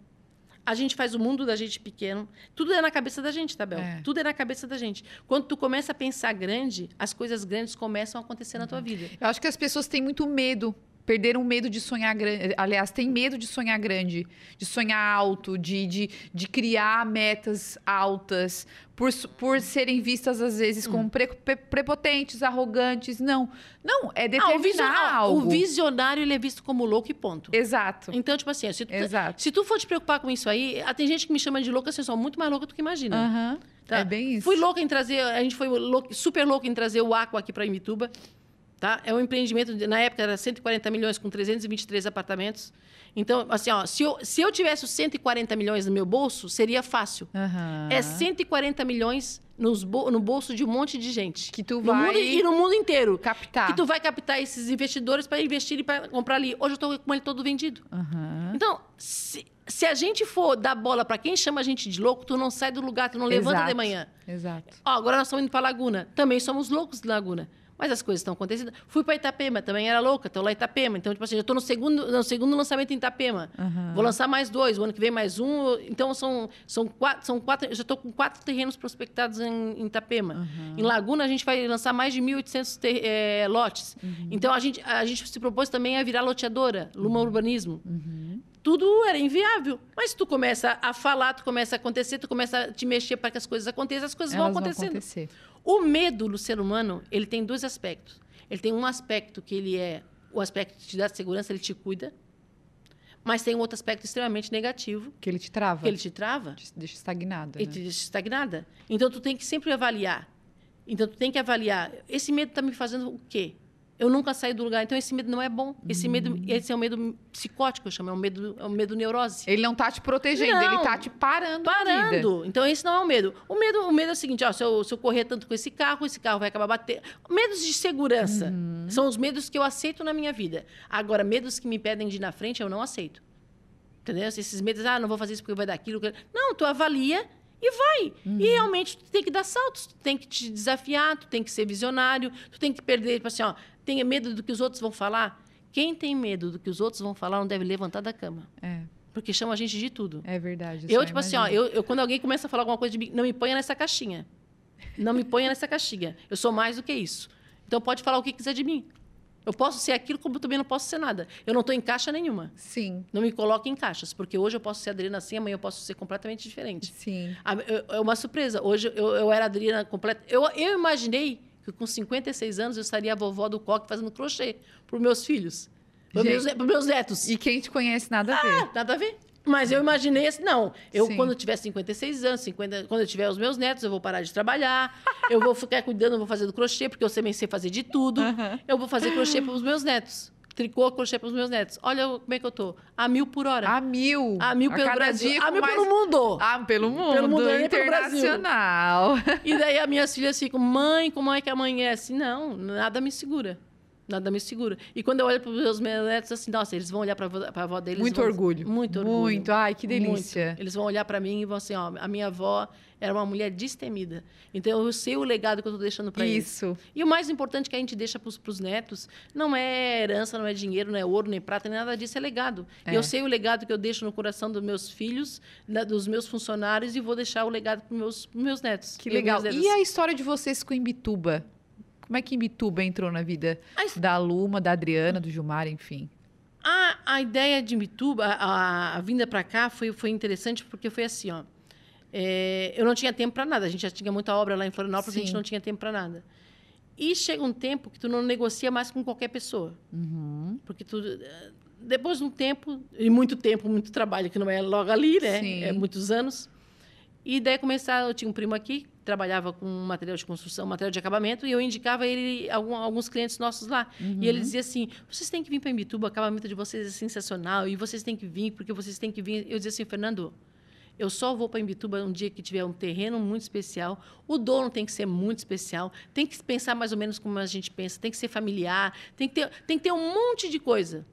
[SPEAKER 2] a gente faz o mundo da gente pequeno. Tudo é na cabeça da gente, tá, Bel?
[SPEAKER 1] É.
[SPEAKER 2] Tudo é na cabeça da gente. Quando tu começa a pensar grande, as coisas grandes começam a acontecer na
[SPEAKER 1] Uhum.
[SPEAKER 2] tua vida.
[SPEAKER 1] Eu acho que as pessoas têm muito medo. Perderam o medo de sonhar grande. Aliás, têm medo de sonhar grande, de sonhar alto, de, de, de criar metas altas, por, por serem vistas, às vezes, como pre- pre- prepotentes, arrogantes. Não. Não, é
[SPEAKER 2] Ah, o,
[SPEAKER 1] determinar
[SPEAKER 2] visionário,
[SPEAKER 1] algo.
[SPEAKER 2] o visionário ele é visto como louco e ponto.
[SPEAKER 1] Exato.
[SPEAKER 2] Então, tipo assim, se tu,
[SPEAKER 1] Exato.
[SPEAKER 2] se tu for te preocupar com isso aí, ah, tem gente que me chama de louca, assim, eu sou muito mais louca do que imagina.
[SPEAKER 1] Aham.
[SPEAKER 2] Tá.
[SPEAKER 1] É bem isso.
[SPEAKER 2] Fui louca em trazer, a gente foi louca- super louca em trazer o Aqua aqui para Imituba. Tá? É um empreendimento, de, na época era 140 milhões com 323 apartamentos. Então, assim, ó, se, eu, se eu tivesse os 140 milhões no meu bolso, seria fácil.
[SPEAKER 1] Aham.
[SPEAKER 2] É 140 milhões nos bo- no bolso de um monte de gente.
[SPEAKER 1] Que tu
[SPEAKER 2] no
[SPEAKER 1] vai
[SPEAKER 2] mundo, e no mundo inteiro.
[SPEAKER 1] captar.
[SPEAKER 2] Que tu vai captar esses investidores para investir e para comprar ali. Hoje eu estou com ele todo vendido.
[SPEAKER 1] Aham.
[SPEAKER 2] Então, se, se a gente for dar bola para quem chama a gente de louco, tu não sai do lugar, tu não levanta de
[SPEAKER 1] Exato.
[SPEAKER 2] manhã.
[SPEAKER 1] Exato.
[SPEAKER 2] Ó, agora nós estamos indo para Laguna. Também somos loucos de Laguna. Mas as coisas estão acontecendo. Fui para Itapema, também era louca, estou lá em Itapema. Então, tipo assim, já estou no segundo, no segundo lançamento em Itapema.
[SPEAKER 1] Aham.
[SPEAKER 2] Vou lançar mais dois, o ano que vem mais um. Então, são, são quatro. São quatro eu já estou com quatro terrenos prospectados em, em Itapema. Em Laguna, a gente vai lançar mais de 1.800 ter- eh, lotes. Então, a gente, a gente se propôs também a virar loteadora, Luma Urbanismo. Tudo era inviável. Mas tu começa a falar, tu começa a acontecer, tu começa a te mexer para que as coisas aconteçam, as coisas
[SPEAKER 1] Elas
[SPEAKER 2] vão acontecendo.
[SPEAKER 1] acontecer.
[SPEAKER 2] O medo do ser humano, ele tem dois aspectos. Ele tem um aspecto que ele é o aspecto que te dá segurança, ele te cuida. Mas tem um outro aspecto extremamente negativo,
[SPEAKER 1] Que ele te trava.
[SPEAKER 2] que ele te trava
[SPEAKER 1] te deixa estagnado.
[SPEAKER 2] e
[SPEAKER 1] né?
[SPEAKER 2] te deixa estagnada. Então, tu tem que sempre avaliar. Então, tu tem que avaliar. Esse medo está me fazendo o quê? Eu nunca saí do lugar. Então, esse medo não é bom. Esse medo,
[SPEAKER 1] Uhum.
[SPEAKER 2] esse é um medo psicótico, eu chamo. É um medo, é um medo neurose.
[SPEAKER 1] Ele não tá te protegendo,
[SPEAKER 2] Não.
[SPEAKER 1] ele tá te parando.
[SPEAKER 2] Parando. Então, esse não é o medo. O medo, o medo é o seguinte: ó, se, eu, se eu correr tanto com esse carro, esse carro vai acabar batendo. Medos de segurança
[SPEAKER 1] Uhum.
[SPEAKER 2] são os medos que eu aceito na minha vida. Agora, medos que me pedem de ir na frente, eu não aceito. Entendeu? Esses medos, ah, não vou fazer isso porque vai dar aquilo. Não, tu avalia e vai.
[SPEAKER 1] Uhum.
[SPEAKER 2] E realmente tu tem que dar saltos, tu tem que te desafiar, tu tem que ser visionário, tu tem que perder, tipo assim, ó, tenha medo do que os outros vão falar. Quem tem medo do que os outros vão falar não deve levantar da cama.
[SPEAKER 1] É,
[SPEAKER 2] Porque chama a gente de tudo.
[SPEAKER 1] é verdade.
[SPEAKER 2] Eu, tipo assim, ó, eu, eu- quando alguém começa a falar alguma coisa de mim, não me ponha nessa caixinha. Não me ponha nessa caixinha. Eu sou mais do que isso. Então pode falar o que quiser de mim. Eu posso ser aquilo, como eu também não posso ser nada. Eu não estou em caixa nenhuma.
[SPEAKER 1] Sim,
[SPEAKER 2] Não me coloque em caixas, porque hoje eu posso ser Adriana assim, amanhã eu posso ser completamente diferente.
[SPEAKER 1] sim.
[SPEAKER 2] É uma surpresa. Hoje eu, eu era Adriana completa. Eu, eu imaginei que com 56 anos eu estaria a vovó do coque fazendo crochê para os meus filhos, para meus, meus netos.
[SPEAKER 1] E quem te conhece, nada a ver.
[SPEAKER 2] Nada a ver. Mas eu imaginei assim, não. Eu,
[SPEAKER 1] Sim.
[SPEAKER 2] quando eu tiver 56 anos, 50, quando eu tiver os meus netos, eu vou parar de trabalhar, eu vou ficar cuidando, eu vou fazer do crochê, porque eu também sei fazer de tudo. Eu vou fazer crochê para os meus netos. Tricô, crochê para os meus netos. Olha como é que eu tô. A mil por hora.
[SPEAKER 1] A mil.
[SPEAKER 2] A mil pelo
[SPEAKER 1] cada
[SPEAKER 2] Brasil.
[SPEAKER 1] dia
[SPEAKER 2] A mil
[SPEAKER 1] mais-
[SPEAKER 2] pelo mundo.
[SPEAKER 1] Ah, pelo mundo.
[SPEAKER 2] Pelo mundo, pelo Brasil.
[SPEAKER 1] internacional.
[SPEAKER 2] E daí as minhas filhas ficam, mãe, como é que amanhã é assim? Não, nada me segura. Nada me segura. E quando eu olho para os meus netos, assim, nossa, eles vão olhar para a avó deles.
[SPEAKER 1] Muito
[SPEAKER 2] vão-
[SPEAKER 1] orgulho.
[SPEAKER 2] Muito orgulho.
[SPEAKER 1] Muito. Ai, que delícia.
[SPEAKER 2] Muito. Eles vão olhar para mim e vão assim, ó, a minha avó era uma mulher destemida. Então eu sei o legado que eu estou deixando para eles.
[SPEAKER 1] Isso.
[SPEAKER 2] E o mais importante que a gente deixa para os netos não é herança, não é dinheiro, não é ouro, nem prata, nem nada disso, é legado.
[SPEAKER 1] É.
[SPEAKER 2] E eu sei o legado que eu deixo no coração dos meus filhos, da- dos meus funcionários, e vou deixar o legado para meus, pros meus netos.
[SPEAKER 1] Que
[SPEAKER 2] E
[SPEAKER 1] legal. E
[SPEAKER 2] netas.
[SPEAKER 1] a história de vocês com Imbituba? Como é que Imbituba entrou na vida
[SPEAKER 2] A
[SPEAKER 1] da Luma, da Adriana, do Gilmar, enfim?
[SPEAKER 2] A, a ideia de Mituba, a, a- a vinda para cá foi, foi interessante porque foi assim, ó. É, eu não tinha tempo para nada. A gente já tinha muita obra lá em Florianópolis, a gente
[SPEAKER 1] Sim.
[SPEAKER 2] não tinha tempo para nada. E chega um tempo que tu não negocia mais com qualquer pessoa,
[SPEAKER 1] Uhum.
[SPEAKER 2] porque tu eh, depois de um tempo e muito tempo, muito trabalho que não é logo ali, né?
[SPEAKER 1] Sim.
[SPEAKER 2] É muitos anos. E daí começar, eu tinha um primo aqui trabalhava com material de construção, material de acabamento, e eu indicava ele algum- alguns clientes nossos lá. E ele dizia assim: "Vocês têm que vir para Imbituba, o acabamento de vocês é sensacional e vocês têm que vir porque vocês têm que vir". Eu dizia assim: "Fernando, eu só vou para Imbituba um dia que tiver um terreno muito especial. O dono tem que ser muito especial. Tem que pensar mais ou menos como a gente pensa. Tem que ser familiar. Tem que ter, tem que ter um monte de coisa.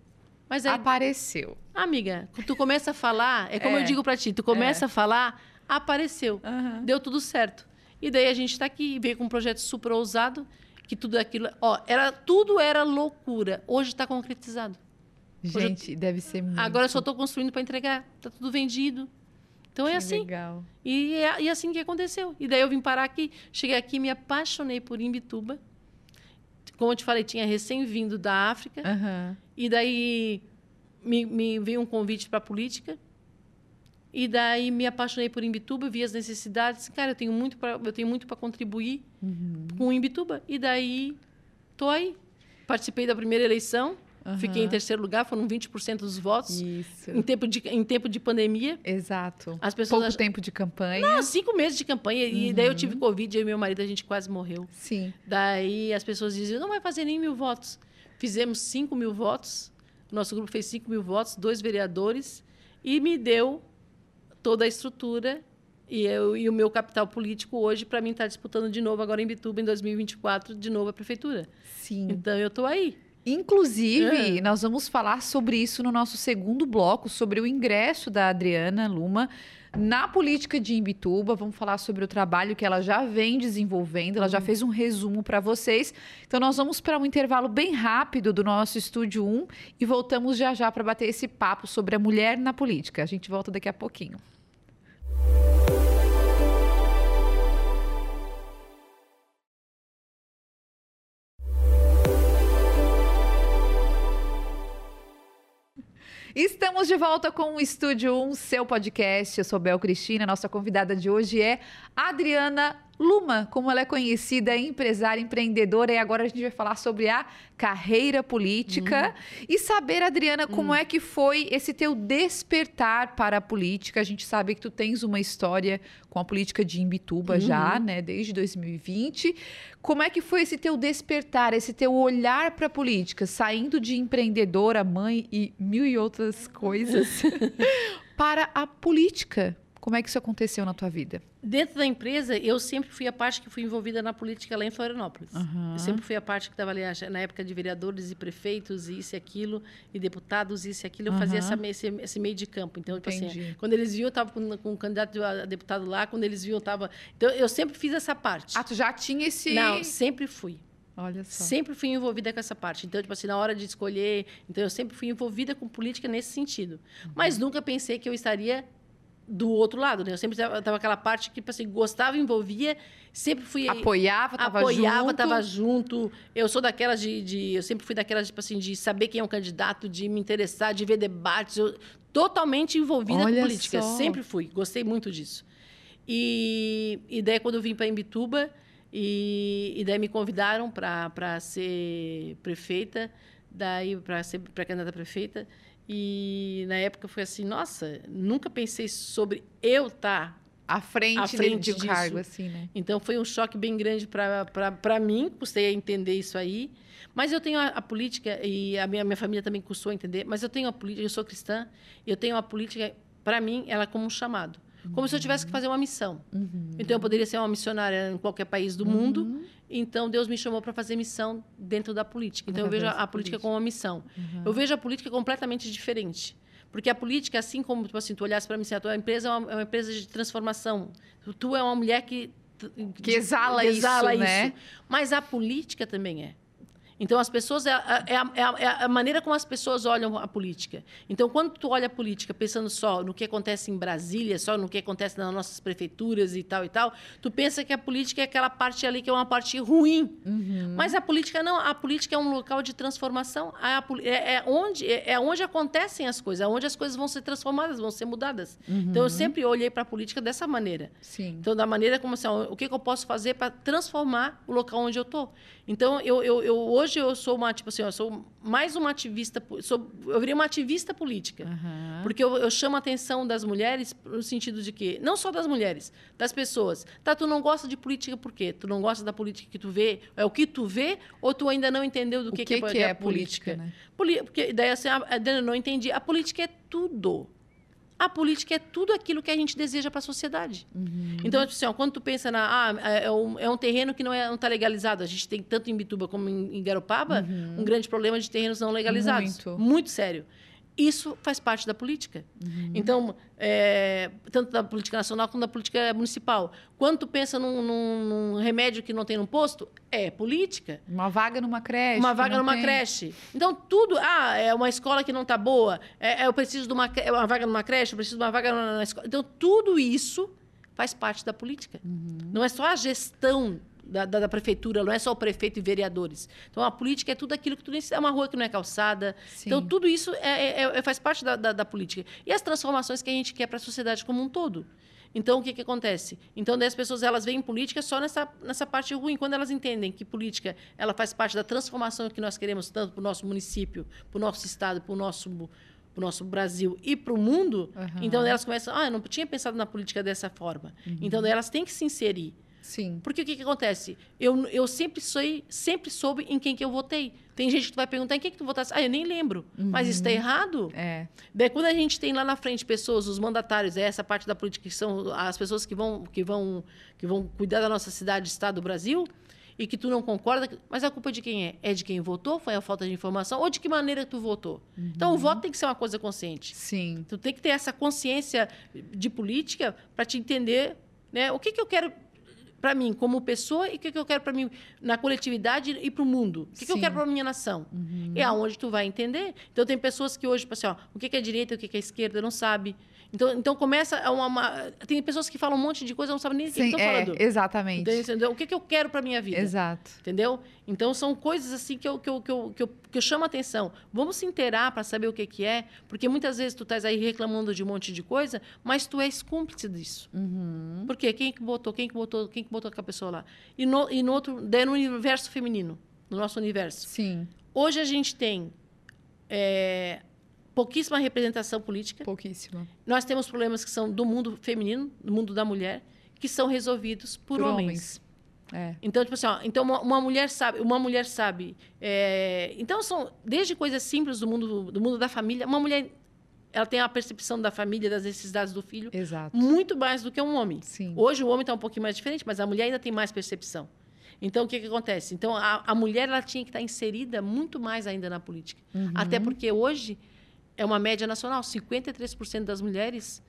[SPEAKER 2] Mas aí,
[SPEAKER 1] Apareceu.
[SPEAKER 2] amiga, tu começa a falar, é como
[SPEAKER 1] É.
[SPEAKER 2] eu digo para ti, tu começa a falar, apareceu.
[SPEAKER 1] Aham.
[SPEAKER 2] Deu tudo certo. E daí a gente está aqui, veio com um projeto super ousado, que tudo aquilo, ó, era tudo era loucura. Hoje está concretizado. Hoje eu-
[SPEAKER 1] Gente, deve ser muito.
[SPEAKER 2] Agora eu só estou construindo para entregar. Tá tudo vendido. Então é
[SPEAKER 1] que
[SPEAKER 2] assim.
[SPEAKER 1] Legal.
[SPEAKER 2] E é e é assim que aconteceu. E daí eu vim parar aqui, cheguei aqui, me apaixonei por Imbituba. Como eu te falei, tinha recém-vindo da África.
[SPEAKER 1] Aham.
[SPEAKER 2] E daí me, me veio um convite para a política. E daí me apaixonei por Imbituba, vi as necessidades. Cara, eu tenho muito para eu tenho muito para contribuir
[SPEAKER 1] Uhum.
[SPEAKER 2] com Imbituba. E daí tô aí. Participei da primeira eleição. Uhum. Fiquei em terceiro lugar, foram 20% dos votos.
[SPEAKER 1] Isso.
[SPEAKER 2] Em tempo de, em tempo de pandemia.
[SPEAKER 1] Exato.
[SPEAKER 2] As pessoas
[SPEAKER 1] Pouco tempo de campanha.
[SPEAKER 2] Não, cinco meses de campanha. Uhum. E daí eu tive Covid e meu marido, a gente quase morreu.
[SPEAKER 1] Sim.
[SPEAKER 2] Daí as pessoas diziam, não vai fazer nem mil votos. Fizemos 5 mil votos. Nosso grupo fez 5 mil votos, dois vereadores. E me deu toda a estrutura e, eu, e o meu capital político hoje, para mim, está disputando de novo, agora em Bituba, em 2024, de novo a prefeitura.
[SPEAKER 1] Sim.
[SPEAKER 2] Então, eu estou aí.
[SPEAKER 1] Inclusive, é. nós vamos falar sobre isso no nosso segundo bloco, sobre o ingresso da Adriana Luma na política de Imbituba. Vamos falar sobre o trabalho que ela já vem desenvolvendo. Ela já uhum. fez um resumo para vocês. Então, nós vamos para um intervalo bem rápido do nosso Estúdio 1 e voltamos já já para bater esse papo sobre a mulher na política. A gente volta daqui a pouquinho. Estamos de volta com o Estúdio 1, seu podcast. Eu sou Bel Cristina. Nossa convidada de hoje é Adriana Luma, como ela é conhecida, é empresária, empreendedora, e agora a gente vai falar sobre a carreira política uhum. e saber, Adriana, como uhum. é que foi esse teu despertar para a política. A gente sabe que tu tens uma história com a política de Imbituba uhum. já, né, desde 2020. Como é que foi esse teu despertar, esse teu olhar para a política, saindo de empreendedora, mãe e mil e outras coisas, para a política? Como é que isso aconteceu na tua vida?
[SPEAKER 2] Dentro da empresa, eu sempre fui a parte que fui envolvida na política lá em Florianópolis. Uhum. Eu sempre fui a parte que estava ali na época de vereadores e prefeitos, e isso e aquilo, e deputados, isso e aquilo. Eu uhum. fazia essa, esse, esse, meio de campo. Então, tipo assim, quando eles viam, eu estava com, com um candidato a deputado lá. Quando eles viam, eu estava... Então, eu sempre fiz essa parte.
[SPEAKER 1] Ah, tu já tinha esse...
[SPEAKER 2] Não, sempre fui.
[SPEAKER 1] Olha só.
[SPEAKER 2] Sempre fui envolvida com essa parte. Então, tipo assim, na hora de escolher... Então, eu sempre fui envolvida com política nesse sentido. Uhum. Mas nunca pensei que eu estaria do outro lado, né? Eu sempre tava aquela parte que, tipo assim, gostava, envolvia, sempre fui...
[SPEAKER 1] Apoiava, tava
[SPEAKER 2] apoiava,
[SPEAKER 1] junto.
[SPEAKER 2] tava junto. Eu sou daquelas de, de... Eu sempre fui daquelas, tipo assim, de saber quem é um candidato, de me interessar, de ver debates. Eu, totalmente envolvida Olha com política. Só. Sempre fui. Gostei muito disso. E, e daí, quando eu vim para Imbituba, e, e daí me convidaram para ser prefeita, daí para ser para candidata prefeita, e na época foi assim, nossa, nunca pensei sobre eu estar tá
[SPEAKER 1] à frente, à frente de um cargo assim, né?
[SPEAKER 2] Então foi um choque bem grande para mim, custei a entender isso aí. Mas eu tenho a, a, política e a minha, minha família também custou a entender, mas eu tenho a política, eu sou cristã, e eu tenho a política para mim ela é como um chamado. Como uhum. se eu tivesse que fazer uma missão. Uhum. Então, eu poderia ser uma missionária em qualquer país do uhum. mundo. Então, Deus me chamou para fazer missão dentro da política. Então, eu vejo a, política como uma missão. Uhum. Eu vejo a política completamente diferente. Porque a política, assim como tipo assim, tu olhasse para mim, assim, a tua empresa é uma, é uma, empresa de transformação. Tu, tu é uma mulher que...
[SPEAKER 1] Que exala, exala isso, isso, né?
[SPEAKER 2] Mas a política também é. Então, as pessoas é a, é, a, é a, é maneira como as pessoas olham a política. Então, quando tu olha a política pensando só no que acontece em Brasília, só no que acontece nas nossas prefeituras e tal e tal, tu pensa que a política é aquela parte ali que é uma parte ruim. Uhum. Mas a política não. A política é um local de transformação. É, é onde, é, é, onde acontecem as coisas, é onde as coisas vão ser transformadas, vão ser mudadas. Uhum. Então, eu sempre olhei para a política dessa maneira.
[SPEAKER 1] Sim.
[SPEAKER 2] Então, da maneira como assim, o que, que eu posso fazer para transformar o local onde eu estou. Então, eu, eu, eu hoje hoje eu sou uma, tipo assim, eu sou mais uma ativista, sou, eu virei uma ativista política. Uhum. Porque eu, eu, chamo a atenção das mulheres no sentido de que, não só das mulheres, das pessoas. Tá, tu não gosta de política por quê? Tu não gosta da política que tu vê? É o que tu vê ou tu ainda não entendeu do que,
[SPEAKER 1] que,
[SPEAKER 2] que,
[SPEAKER 1] é, que é, a política?
[SPEAKER 2] política né? Porque daí assim, a, eu não entendi. A política é tudo. A política é tudo aquilo que a gente deseja para a sociedade. Uhum. Então, assim, ó, quando tu pensa na. Ah, é, é um, é um terreno que não está é, não tá legalizado. A gente tem tanto em Bituba como em, em Garopaba uhum. um grande problema de terrenos não legalizados.
[SPEAKER 1] Muito,
[SPEAKER 2] Muito sério. Isso faz parte da política. Uhum. Então, é, tanto da política nacional quanto da política municipal. Quando tu pensa num, num, num, remédio que não tem no posto, é política.
[SPEAKER 1] Uma vaga numa creche.
[SPEAKER 2] Uma vaga numa
[SPEAKER 1] tem.
[SPEAKER 2] creche. Então, tudo. Ah, é uma escola que não está boa. É, é, eu preciso de uma, é uma vaga numa creche, eu preciso de uma vaga na escola. Então, tudo isso faz parte da política. Uhum. Não é só a gestão da, da, da, prefeitura, não é só o prefeito e vereadores. Então, a política é tudo aquilo que tu nem é uma rua que não é calçada. Sim. Então, tudo isso é, é, é, faz parte da, da, da, política. E as transformações que a gente quer para a sociedade como um todo. Então, o que, que acontece? Então, as pessoas elas veem política só nessa, nessa parte ruim. Quando elas entendem que política ela faz parte da transformação que nós queremos, tanto para o nosso município, para o nosso estado, para o nosso, pro nosso Brasil e para o mundo, uhum. então elas começam, ah, eu não tinha pensado na política dessa forma. Uhum. Então, elas têm que se inserir.
[SPEAKER 1] Sim.
[SPEAKER 2] Porque o que, que acontece? Eu, eu sempre, sou, sempre soube em quem que eu votei. Tem gente que vai perguntar em quem que tu votasse. Ah, eu nem lembro. Uhum. Mas isso está errado?
[SPEAKER 1] É.
[SPEAKER 2] Daí, quando a gente tem lá na frente pessoas, os mandatários, é essa parte da política que são as pessoas que vão, que vão, que vão cuidar da nossa cidade, estado do Brasil, e que tu não concorda, mas a culpa de quem é? É de quem votou? Foi a falta de informação? Ou de que maneira tu votou? Uhum. Então, o voto tem que ser uma coisa consciente.
[SPEAKER 1] Sim.
[SPEAKER 2] Tu tem que ter essa consciência de política para te entender né, o que, que eu quero para mim como pessoa e o que, que eu quero para mim na coletividade e para o mundo. O que, que eu quero para minha nação. Uhum. É aonde tu vai entender. Então tem pessoas que hoje, tipo assim, ó, o que, que é direita, o que, que é esquerda, não sabe. Então, então começa uma, uma, Tem pessoas que falam um monte de coisa, não sabem nem o que estão
[SPEAKER 1] é,
[SPEAKER 2] falando.
[SPEAKER 1] Exatamente.
[SPEAKER 2] Entendeu? O que, que eu quero para minha vida?
[SPEAKER 1] Exato.
[SPEAKER 2] Entendeu? Então são coisas assim que eu, que eu, que eu, que eu, que eu chamo a atenção. Vamos se inteirar para saber o que, que é, porque muitas vezes tu estás aí reclamando de um monte de coisa, mas tu és cúmplice disso.
[SPEAKER 1] Uhum.
[SPEAKER 2] Por quê? Quem que botou? Quem que botou? Quem que botou aquela pessoa lá? E no, e no outro, daí no universo feminino, no nosso universo.
[SPEAKER 1] Sim.
[SPEAKER 2] Hoje a gente tem é, pouquíssima representação política.
[SPEAKER 1] Pouquíssima.
[SPEAKER 2] Nós temos problemas que são do mundo feminino, do mundo da mulher, que são resolvidos por, por homens. homens.
[SPEAKER 1] É.
[SPEAKER 2] Então, tipo assim, ó, então uma, uma, mulher sabe, uma mulher sabe. É, então são desde coisas simples do mundo do mundo da família, uma mulher ela tem a percepção da família, das necessidades do filho,
[SPEAKER 1] Exato.
[SPEAKER 2] muito mais do que um homem.
[SPEAKER 1] Sim.
[SPEAKER 2] Hoje o homem está um pouquinho mais diferente, mas a mulher ainda tem mais percepção. Então, o que, que acontece? Então, a, a mulher ela tinha que estar inserida muito mais ainda na política.
[SPEAKER 1] Uhum.
[SPEAKER 2] Até porque hoje é uma média nacional. 53% das mulheres,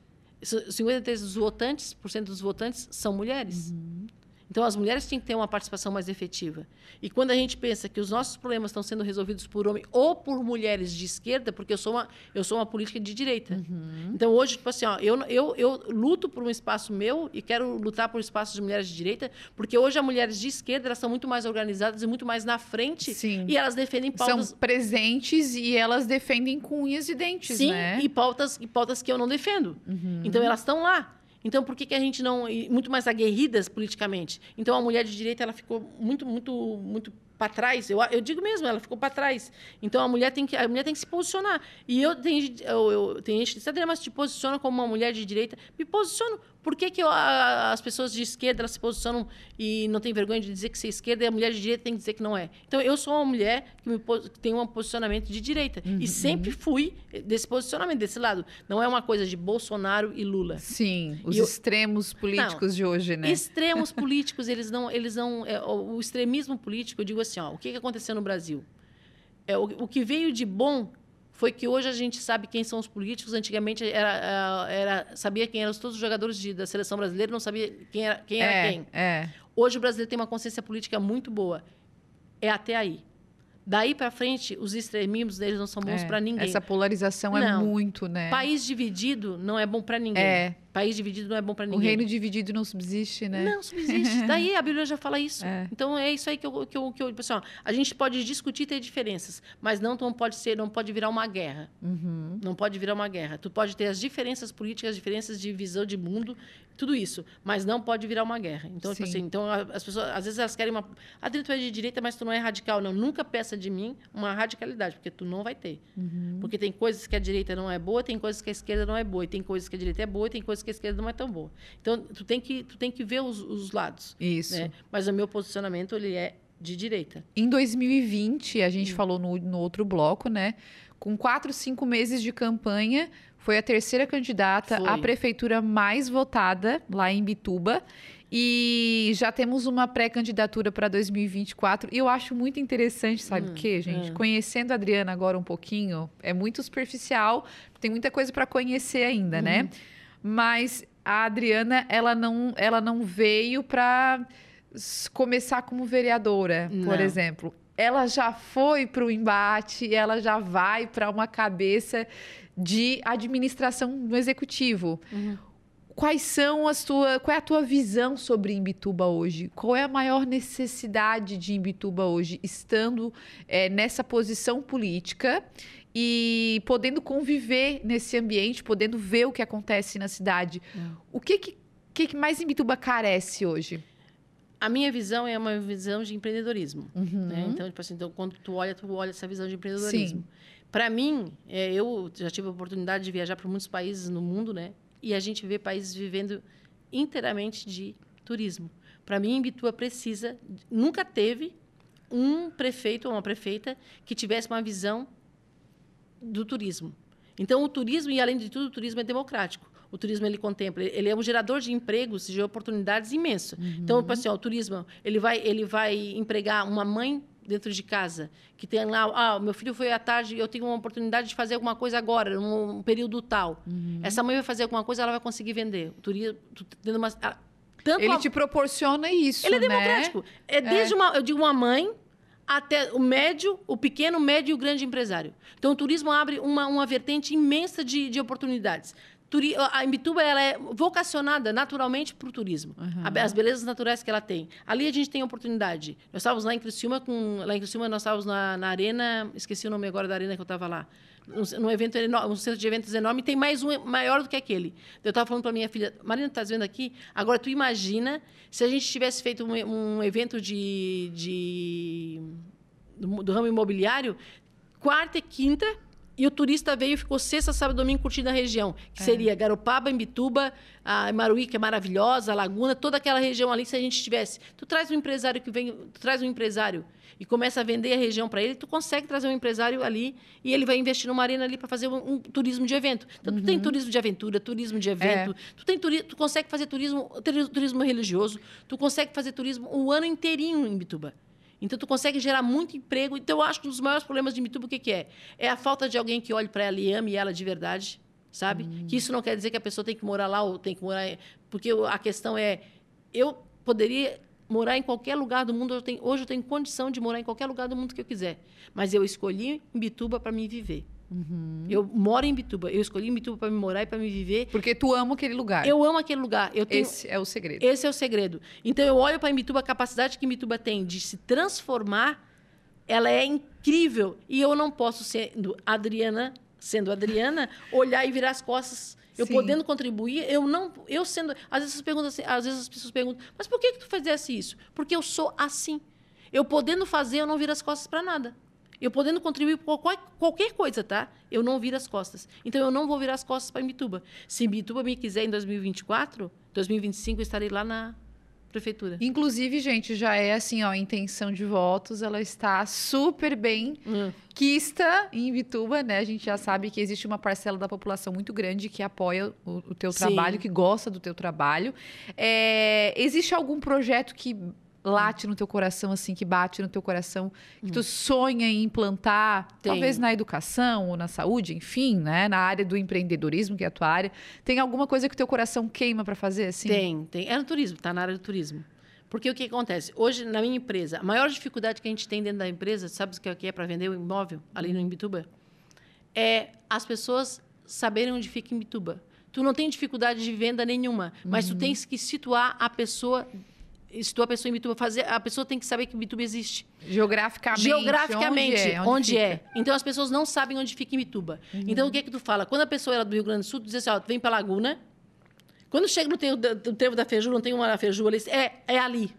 [SPEAKER 2] 53% dos votantes, por cento dos votantes são mulheres.
[SPEAKER 1] Uhum.
[SPEAKER 2] Então, as mulheres têm que ter uma participação mais efetiva. E quando a gente pensa que os nossos problemas estão sendo resolvidos por homem ou por mulheres de esquerda, porque eu sou uma, eu sou uma política de direita.
[SPEAKER 1] Uhum.
[SPEAKER 2] Então, hoje, tipo assim, ó, eu, eu, eu luto por um espaço meu e quero lutar por espaços de mulheres de direita, porque hoje as mulheres de esquerda elas são muito mais organizadas e muito mais na frente.
[SPEAKER 1] Sim.
[SPEAKER 2] E elas defendem pautas...
[SPEAKER 1] São presentes e elas defendem com unhas e dentes,
[SPEAKER 2] Sim,
[SPEAKER 1] né?
[SPEAKER 2] e pautas, e pautas que eu não defendo.
[SPEAKER 1] Uhum.
[SPEAKER 2] Então, elas estão lá. Então, por que, que a gente não. Muito mais aguerridas politicamente. Então, a mulher de direita ela ficou muito, muito, muito para trás. Eu, eu digo mesmo, ela ficou para trás. Então, a mulher, tem que, a mulher tem que se posicionar. E eu tenho, eu, eu, tem gente que diz, mas te posiciona como uma mulher de direita. Me posiciono. Por que, que a, as pessoas de esquerda se posicionam e não têm vergonha de dizer que você é esquerda e a mulher de direita tem que dizer que não é? Então, eu sou uma mulher que, me, que tem um posicionamento de direita.
[SPEAKER 1] Uhum.
[SPEAKER 2] E sempre fui desse posicionamento, desse lado. Não é uma coisa de Bolsonaro e Lula.
[SPEAKER 1] Sim, os extremos políticos
[SPEAKER 2] não,
[SPEAKER 1] de hoje, né?
[SPEAKER 2] Extremos políticos, eles não. Eles não é, o, o extremismo político, eu digo assim, ó, o que, que aconteceu no Brasil? É, o, o que veio de bom foi que hoje a gente sabe quem são os políticos. Antigamente era, era sabia quem eram todos os jogadores de, da seleção brasileira, não sabia quem era quem. Era
[SPEAKER 1] é,
[SPEAKER 2] quem.
[SPEAKER 1] É.
[SPEAKER 2] Hoje o brasileiro tem uma consciência política muito boa. É até aí. Daí para frente, os extremismos deles não são bons
[SPEAKER 1] é,
[SPEAKER 2] para ninguém.
[SPEAKER 1] Essa polarização é
[SPEAKER 2] não.
[SPEAKER 1] é muito, né?
[SPEAKER 2] País dividido não é bom para ninguém.
[SPEAKER 1] É.
[SPEAKER 2] País dividido não é bom para ninguém.
[SPEAKER 1] O reino dividido não subsiste, né?
[SPEAKER 2] Não subsiste. Daí a Bíblia já fala isso.
[SPEAKER 1] É.
[SPEAKER 2] Então é isso aí que eu, que eu, que eu pessoal, tipo assim, a gente pode discutir ter diferenças, mas não, não pode ser, não pode virar uma guerra.
[SPEAKER 1] Uhum.
[SPEAKER 2] Não pode virar uma guerra. Tu pode ter as diferenças políticas, as diferenças de visão de mundo, tudo isso, mas não pode virar uma guerra. Então, tipo assim, então as pessoas às vezes elas querem uma, ah, tu é de direita, mas tu não é radical, não. Nunca peça de mim uma radicalidade, porque tu não vai ter.
[SPEAKER 1] Uhum.
[SPEAKER 2] Porque tem coisas que a direita não é boa, tem coisas que a esquerda não é boa, e tem coisas que a direita é boa, e tem coisas que a esquerda não é tão boa. Então, tu tem que, tu tem que ver os, os lados.
[SPEAKER 1] Isso.
[SPEAKER 2] Né? Mas o meu posicionamento, ele é de direita.
[SPEAKER 1] Em 2020, a gente hum. falou no, no outro bloco, né? Com quatro, cinco meses de campanha, foi a terceira candidata
[SPEAKER 2] foi.
[SPEAKER 1] à prefeitura mais votada lá em Bituba. E já temos uma pré-candidatura para 2024. E eu acho muito interessante, sabe hum, o quê, gente? Hum. Conhecendo a Adriana agora um pouquinho, é muito superficial, tem muita coisa para conhecer ainda, né? Mas a Adriana, ela não, ela não veio para começar como vereadora, não. por exemplo. Ela já foi para o embate, ela já vai para uma cabeça de administração no executivo.
[SPEAKER 2] Uhum.
[SPEAKER 1] Quais são as tua, qual é a tua visão sobre Imbituba hoje? Qual é a maior necessidade de Imbituba hoje, estando é, nessa posição política e podendo conviver nesse ambiente, podendo ver o que acontece na cidade.
[SPEAKER 2] Hum.
[SPEAKER 1] O que, que que, que mais Imbituba carece hoje?
[SPEAKER 2] A minha visão é uma visão de empreendedorismo. Uhum. Né? Então, tipo assim, então, quando tu olha, tu olha essa visão de empreendedorismo. Para mim, é, eu já tive a oportunidade de viajar para muitos países no mundo, né? E a gente vê países vivendo inteiramente de turismo. Para mim, Imbituba precisa, nunca teve um prefeito ou uma prefeita que tivesse uma visão do turismo. Então, o turismo, e além de tudo, o turismo é democrático. O turismo ele contempla, ele é um gerador de empregos, de oportunidades imenso. Uhum. Então, assim, ó, o turismo, ele vai, ele vai empregar uma mãe dentro de casa, que tem lá, ah, meu filho foi à tarde, eu tenho uma oportunidade de fazer alguma coisa agora, num período tal. Uhum. Essa mãe vai fazer alguma coisa, ela vai conseguir vender. O turismo, tendo uma,
[SPEAKER 1] tanto ele a... te proporciona isso,
[SPEAKER 2] Ele
[SPEAKER 1] é
[SPEAKER 2] né? democrático. É desde é. uma, eu digo uma mãe até o médio, o pequeno, o médio e o grande empresário. Então, o turismo abre uma, uma vertente imensa de, de oportunidades. Turi a Imbituba ela é vocacionada naturalmente para o turismo. Uhum. As belezas naturais que ela tem. Ali a gente tem oportunidade. Nós estávamos lá em Criciúma, com, lá em Criciúma nós estávamos na, na arena, esqueci o nome agora da arena que eu estava lá um, evento enorme, um centro de eventos enorme, tem mais um maior do que aquele. Eu estava falando para minha filha, Marina, está vendo aqui? Agora, tu imagina se a gente tivesse feito um, um evento de, de do, do, ramo imobiliário, quarta e quinta, e o turista veio e ficou sexta, sábado domingo curtindo a região, que é. seria Garopaba, Imbituba, a Maruí, que é maravilhosa, a Laguna, toda aquela região ali, se a gente tivesse. Tu traz um empresário que vem, tu traz um empresário e começa a vender a região para ele, tu consegue trazer um empresário ali e ele vai investir numa arena ali para fazer um, um, turismo de evento. Então, uhum. tu tem uhum. turismo de aventura, turismo de evento, é. tu, tem turi tu consegue fazer turismo, turismo religioso, tu consegue fazer turismo o ano inteirinho em Bituba. Então, tu consegue gerar muito emprego. Então, eu acho que um dos maiores problemas de Mituba, o que, que é? É a falta de alguém que olhe para ela e ame ela de verdade, sabe? Hum. Que isso não quer dizer que a pessoa tem que morar lá ou tem que morar... Porque a questão é... Eu poderia morar em qualquer lugar do mundo. Eu tenho, hoje eu tenho condição de morar em qualquer lugar do mundo que eu quiser. Mas eu escolhi Bituba para me viver. Uhum. Eu moro em Bituba. Eu escolhi Bituba para me morar e para me viver.
[SPEAKER 1] Porque tu ama aquele lugar.
[SPEAKER 2] Eu amo aquele lugar. Tenho...
[SPEAKER 1] Esse é o segredo.
[SPEAKER 2] Esse é o segredo. Então eu olho para Bituba, a capacidade que Bituba tem de se transformar, ela é incrível. E eu não posso, sendo Adriana, sendo Adriana, olhar e virar as costas eu Sim. podendo contribuir, eu não, eu sendo, às vezes, assim, às vezes as pessoas perguntam, mas por que que tu fizesse isso? Porque eu sou assim. Eu podendo fazer, eu não viro as costas para nada. Eu podendo contribuir por qualquer, coisa, tá? Eu não viro as costas. Então eu não vou virar as costas para Mituba. Se Mituba me quiser em 2024, 2025 eu estarei lá na prefeitura.
[SPEAKER 1] Inclusive, gente, já é assim, ó, a intenção de votos, ela está super bem hum. quista em Vituba, né? A gente já sabe que existe uma parcela da população muito grande que apoia o, o teu Sim. trabalho, que gosta do teu trabalho. É, existe algum projeto que late no teu coração, assim, que bate no teu coração, que tu hum. sonha em implantar, tem. talvez na educação ou na saúde, enfim, né? Na área do empreendedorismo, que é a tua área. Tem alguma coisa que o teu coração queima para fazer, assim?
[SPEAKER 2] Tem, tem. É no turismo, tá na área do turismo. Porque o que acontece? Hoje, na minha empresa, a maior dificuldade que a gente tem dentro da empresa, sabe o que é para vender o um imóvel ali no Imbituba? É as pessoas saberem onde fica Imbituba. Tu não tem dificuldade de venda nenhuma, mas tu uhum. tens que situar a pessoa estou a pessoa em Bituba fazer, a pessoa tem que saber que Bituba existe.
[SPEAKER 1] Geograficamente.
[SPEAKER 2] Geograficamente, onde é? Onde, onde é? Então as pessoas não sabem onde fica em Bituba. Uhum. Então o que é que tu fala? Quando a pessoa era do Rio Grande do Sul, tu diz assim, ó, vem para Laguna. Quando chega no trevo da Feju, não tem uma Feju ali, é, é ali.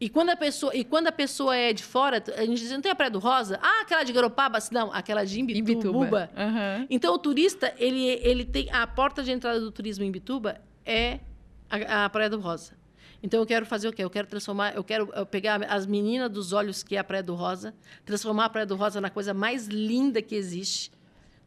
[SPEAKER 2] E quando a pessoa, e quando a pessoa é de fora, a gente diz, não tem a Praia do Rosa? Ah, aquela de Garopaba? Não, aquela de Imbituba. Imbituba. Uhum. Então o turista, ele, ele tem a porta de entrada do turismo em Imbituba é a, a Praia do Rosa. Então eu quero fazer o quê? Eu quero transformar, eu quero pegar as meninas dos olhos que é a Praia do Rosa, transformar a Praia do Rosa na coisa mais linda que existe.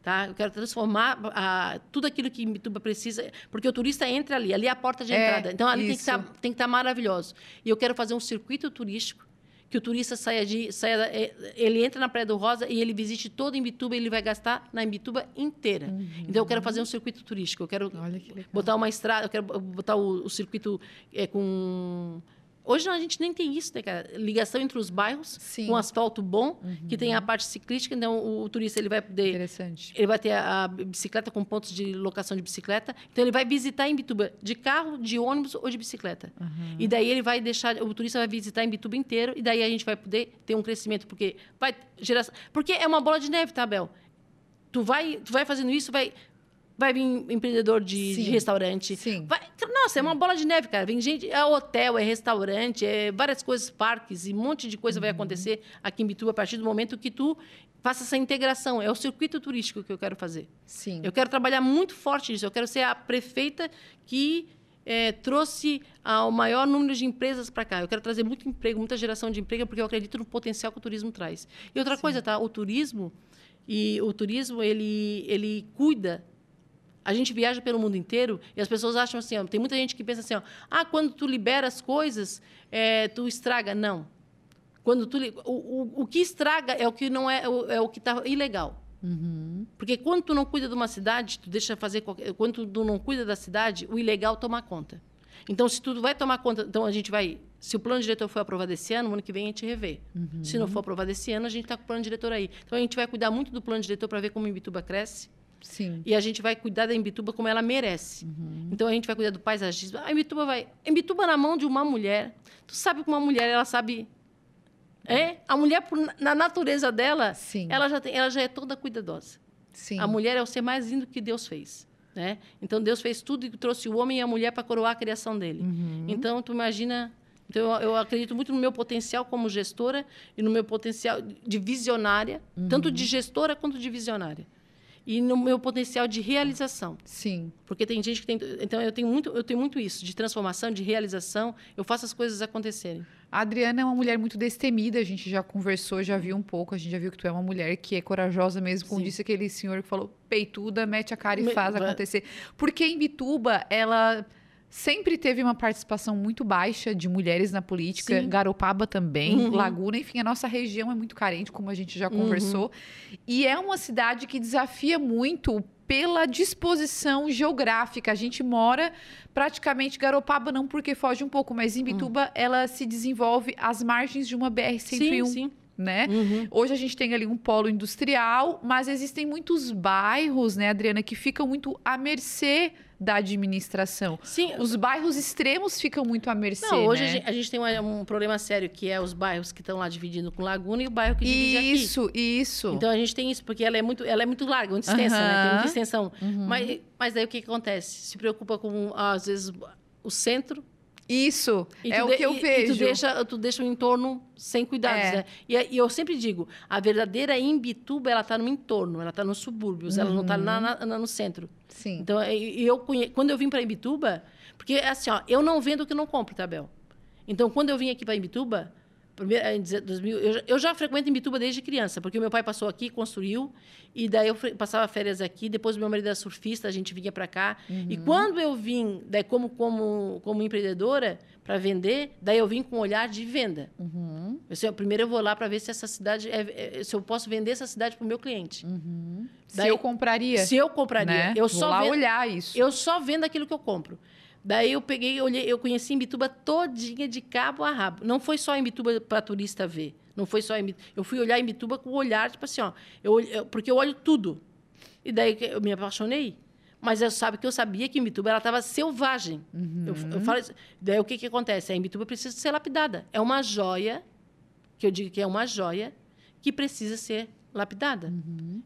[SPEAKER 2] Tá? Eu quero transformar a, tudo aquilo que Mituba precisa, porque o turista entra ali, ali é a porta de é, entrada. Então ali isso. tem que tá, estar tá maravilhoso. E eu quero fazer um circuito turístico que o turista saia de. Saia, é, ele entra na Praia do Rosa e ele visite todo Imbituba, ele vai gastar na Imbituba inteira. Uhum. Então eu quero fazer um circuito turístico. Eu quero que botar uma estrada, eu quero botar o, o circuito é, com Hoje a gente nem tem isso, né, cara? Ligação entre os bairros, Sim. com asfalto bom, uhum. que tem a parte ciclística, então o, o, turista ele vai poder.
[SPEAKER 1] Interessante.
[SPEAKER 2] Ele vai ter a, a, bicicleta com pontos de locação de bicicleta. Então ele vai visitar em Bituba de carro, de ônibus ou de bicicleta. Uhum. E daí ele vai deixar, o turista vai visitar em Bituba inteiro, e daí a gente vai poder ter um crescimento, porque vai gerar. Porque é uma bola de neve, tá, Bel? Tu vai, tu vai fazendo isso, vai vai vir empreendedor de, de restaurante.
[SPEAKER 1] Sim.
[SPEAKER 2] Vai, nossa, é uma bola de neve, cara. Vem gente, é hotel, é restaurante, é várias coisas, parques, e um monte de coisa vai
[SPEAKER 1] Uhum.
[SPEAKER 2] acontecer aqui em Bituba a partir do momento que tu faça essa integração. É o circuito turístico que eu quero fazer.
[SPEAKER 1] Sim.
[SPEAKER 2] Eu quero trabalhar muito forte nisso. Eu quero ser a prefeita que eh, trouxe o maior número de empresas para cá. Eu quero trazer muito emprego, muita geração de emprego, porque eu acredito no potencial que o turismo traz. E outra coisa, tá? O turismo e o turismo ele ele cuida. A gente viaja pelo mundo inteiro e as pessoas acham assim, ó, tem muita gente que pensa assim, ó, ah, quando tu libera as coisas, eh, tu estraga. Não. Quando tu o, o, o que estraga é o que não é o- é o que está ilegal.
[SPEAKER 1] Uhum.
[SPEAKER 2] Porque quando tu não cuida de uma cidade, tu deixa fazer qualquer... quando tu não cuida da cidade, o ilegal toma conta. Então, se tu vai tomar conta, então a gente vai, se o plano diretor for aprovado esse ano, no ano que vem a gente revê. Se não for aprovado esse ano, a gente está com o plano diretor aí. Então a gente vai cuidar muito do plano diretor para ver como a Imbituba cresce
[SPEAKER 1] Sim.
[SPEAKER 2] e a gente vai cuidar da Imbituba como ela merece. Então a gente vai cuidar do paisagismo. A Imbituba vai, Imbituba na mão de uma mulher. Tu sabe que uma mulher ela sabe é, a mulher na natureza dela,
[SPEAKER 1] Sim.
[SPEAKER 2] ela já tem, ela já é toda cuidadosa.
[SPEAKER 1] Sim.
[SPEAKER 2] A mulher é o ser mais lindo que Deus fez. Né? Então, Deus fez tudo e trouxe o homem e a mulher para coroar a criação dele.
[SPEAKER 1] Uhum.
[SPEAKER 2] Então, tu imagina... Então, eu, eu acredito muito no meu potencial como gestora e no meu potencial de visionária, tanto
[SPEAKER 1] Uhum.
[SPEAKER 2] de gestora quanto de visionária. E no meu potencial de realização.
[SPEAKER 1] Sim.
[SPEAKER 2] Porque tem gente que tem... Então, eu tenho muito, eu tenho muito isso, de transformação, de realização. Eu faço as coisas acontecerem.
[SPEAKER 1] A Adriana é uma mulher muito destemida, a gente já conversou, já viu um pouco, a gente já viu que tu é uma mulher que é corajosa mesmo, como
[SPEAKER 2] Sim.
[SPEAKER 1] disse aquele senhor que falou, peituda, mete a cara e
[SPEAKER 2] Me-
[SPEAKER 1] faz acontecer. Porque em Bituba, ela sempre teve uma participação muito baixa de mulheres na política,
[SPEAKER 2] Sim.
[SPEAKER 1] Garopaba também,
[SPEAKER 2] Uhum.
[SPEAKER 1] Laguna, enfim, a nossa região é muito carente, como a gente já conversou. E é uma cidade que desafia muito pela disposição geográfica. A gente mora praticamente Garopaba não porque foge um pouco, mas em Bituba ela se desenvolve às margens de uma BR 101,
[SPEAKER 2] Sim, sim.
[SPEAKER 1] né?
[SPEAKER 2] Uhum.
[SPEAKER 1] Hoje a gente tem ali um polo industrial, mas existem muitos bairros, né, Adriana, que ficam muito à mercê da administração.
[SPEAKER 2] Sim,
[SPEAKER 1] Os bairros extremos ficam muito à mercê,
[SPEAKER 2] Não, hoje
[SPEAKER 1] né?
[SPEAKER 2] a, gente, a gente tem uma- um problema sério, que é os bairros que estão lá dividindo com Laguna e o bairro que divide aqui.
[SPEAKER 1] Isso, isso.
[SPEAKER 2] Então a gente tem isso, porque ela é muito, ela é muito larga, muito extensa, né? Tem muita extensão.
[SPEAKER 1] Uhum.
[SPEAKER 2] Mas, mas daí o que acontece? Se preocupa com, às vezes, o centro.
[SPEAKER 1] Isso,
[SPEAKER 2] e
[SPEAKER 1] é o
[SPEAKER 2] de-
[SPEAKER 1] que eu
[SPEAKER 2] e-
[SPEAKER 1] vejo.
[SPEAKER 2] E tu deixa, tu deixa o entorno sem cuidados,
[SPEAKER 1] É.
[SPEAKER 2] né? E, e eu sempre digo, a verdadeira Imbituba, ela está no entorno, ela está nos subúrbios, ela não está
[SPEAKER 1] Uhum.
[SPEAKER 2] no centro.
[SPEAKER 1] Sim.
[SPEAKER 2] Então, eu conhe... quando eu vim para Imbituba, porque assim, ó, eu não vendo o que não compro, Tabel. Então, quando eu vim aqui para Imbituba, primeiro, em 2000, eu, já- eu já frequento Imbituba desde criança, porque o meu pai passou aqui, construiu, e daí eu passava férias aqui, depois meu marido era surfista, a gente vinha para cá. E quando eu vim, daí como como como empreendedora para vender, daí eu vim com um olhar de venda.
[SPEAKER 1] Uhum,
[SPEAKER 2] Eu sei, primeiro eu vou lá para ver se essa cidade é- é- se eu posso vender essa cidade para o meu cliente.
[SPEAKER 1] uhum. Se
[SPEAKER 2] Daí-
[SPEAKER 1] eu compraria,
[SPEAKER 2] Se eu compraria,
[SPEAKER 1] né?
[SPEAKER 2] eu
[SPEAKER 1] Vou
[SPEAKER 2] só
[SPEAKER 1] lá
[SPEAKER 2] vendo-
[SPEAKER 1] olhar isso.
[SPEAKER 2] eu só vendo aquilo que eu compro. Daí eu peguei, olhei, eu conheci Imbituba todinha de cabo a rabo. Não foi só Imbituba para turista ver. Não foi só Imbituba. Eu fui olhar Imbituba com o olhar, tipo assim, ó. Eu, eu- porque eu olho tudo. E daí eu me apaixonei. Mas eu sabe que eu sabia que Imbituba ela estava selvagem. Eu, eu falo, daí o que, que acontece? A Imbituba precisa ser lapidada. É uma joia, que eu digo que é uma joia, que precisa ser lapidada.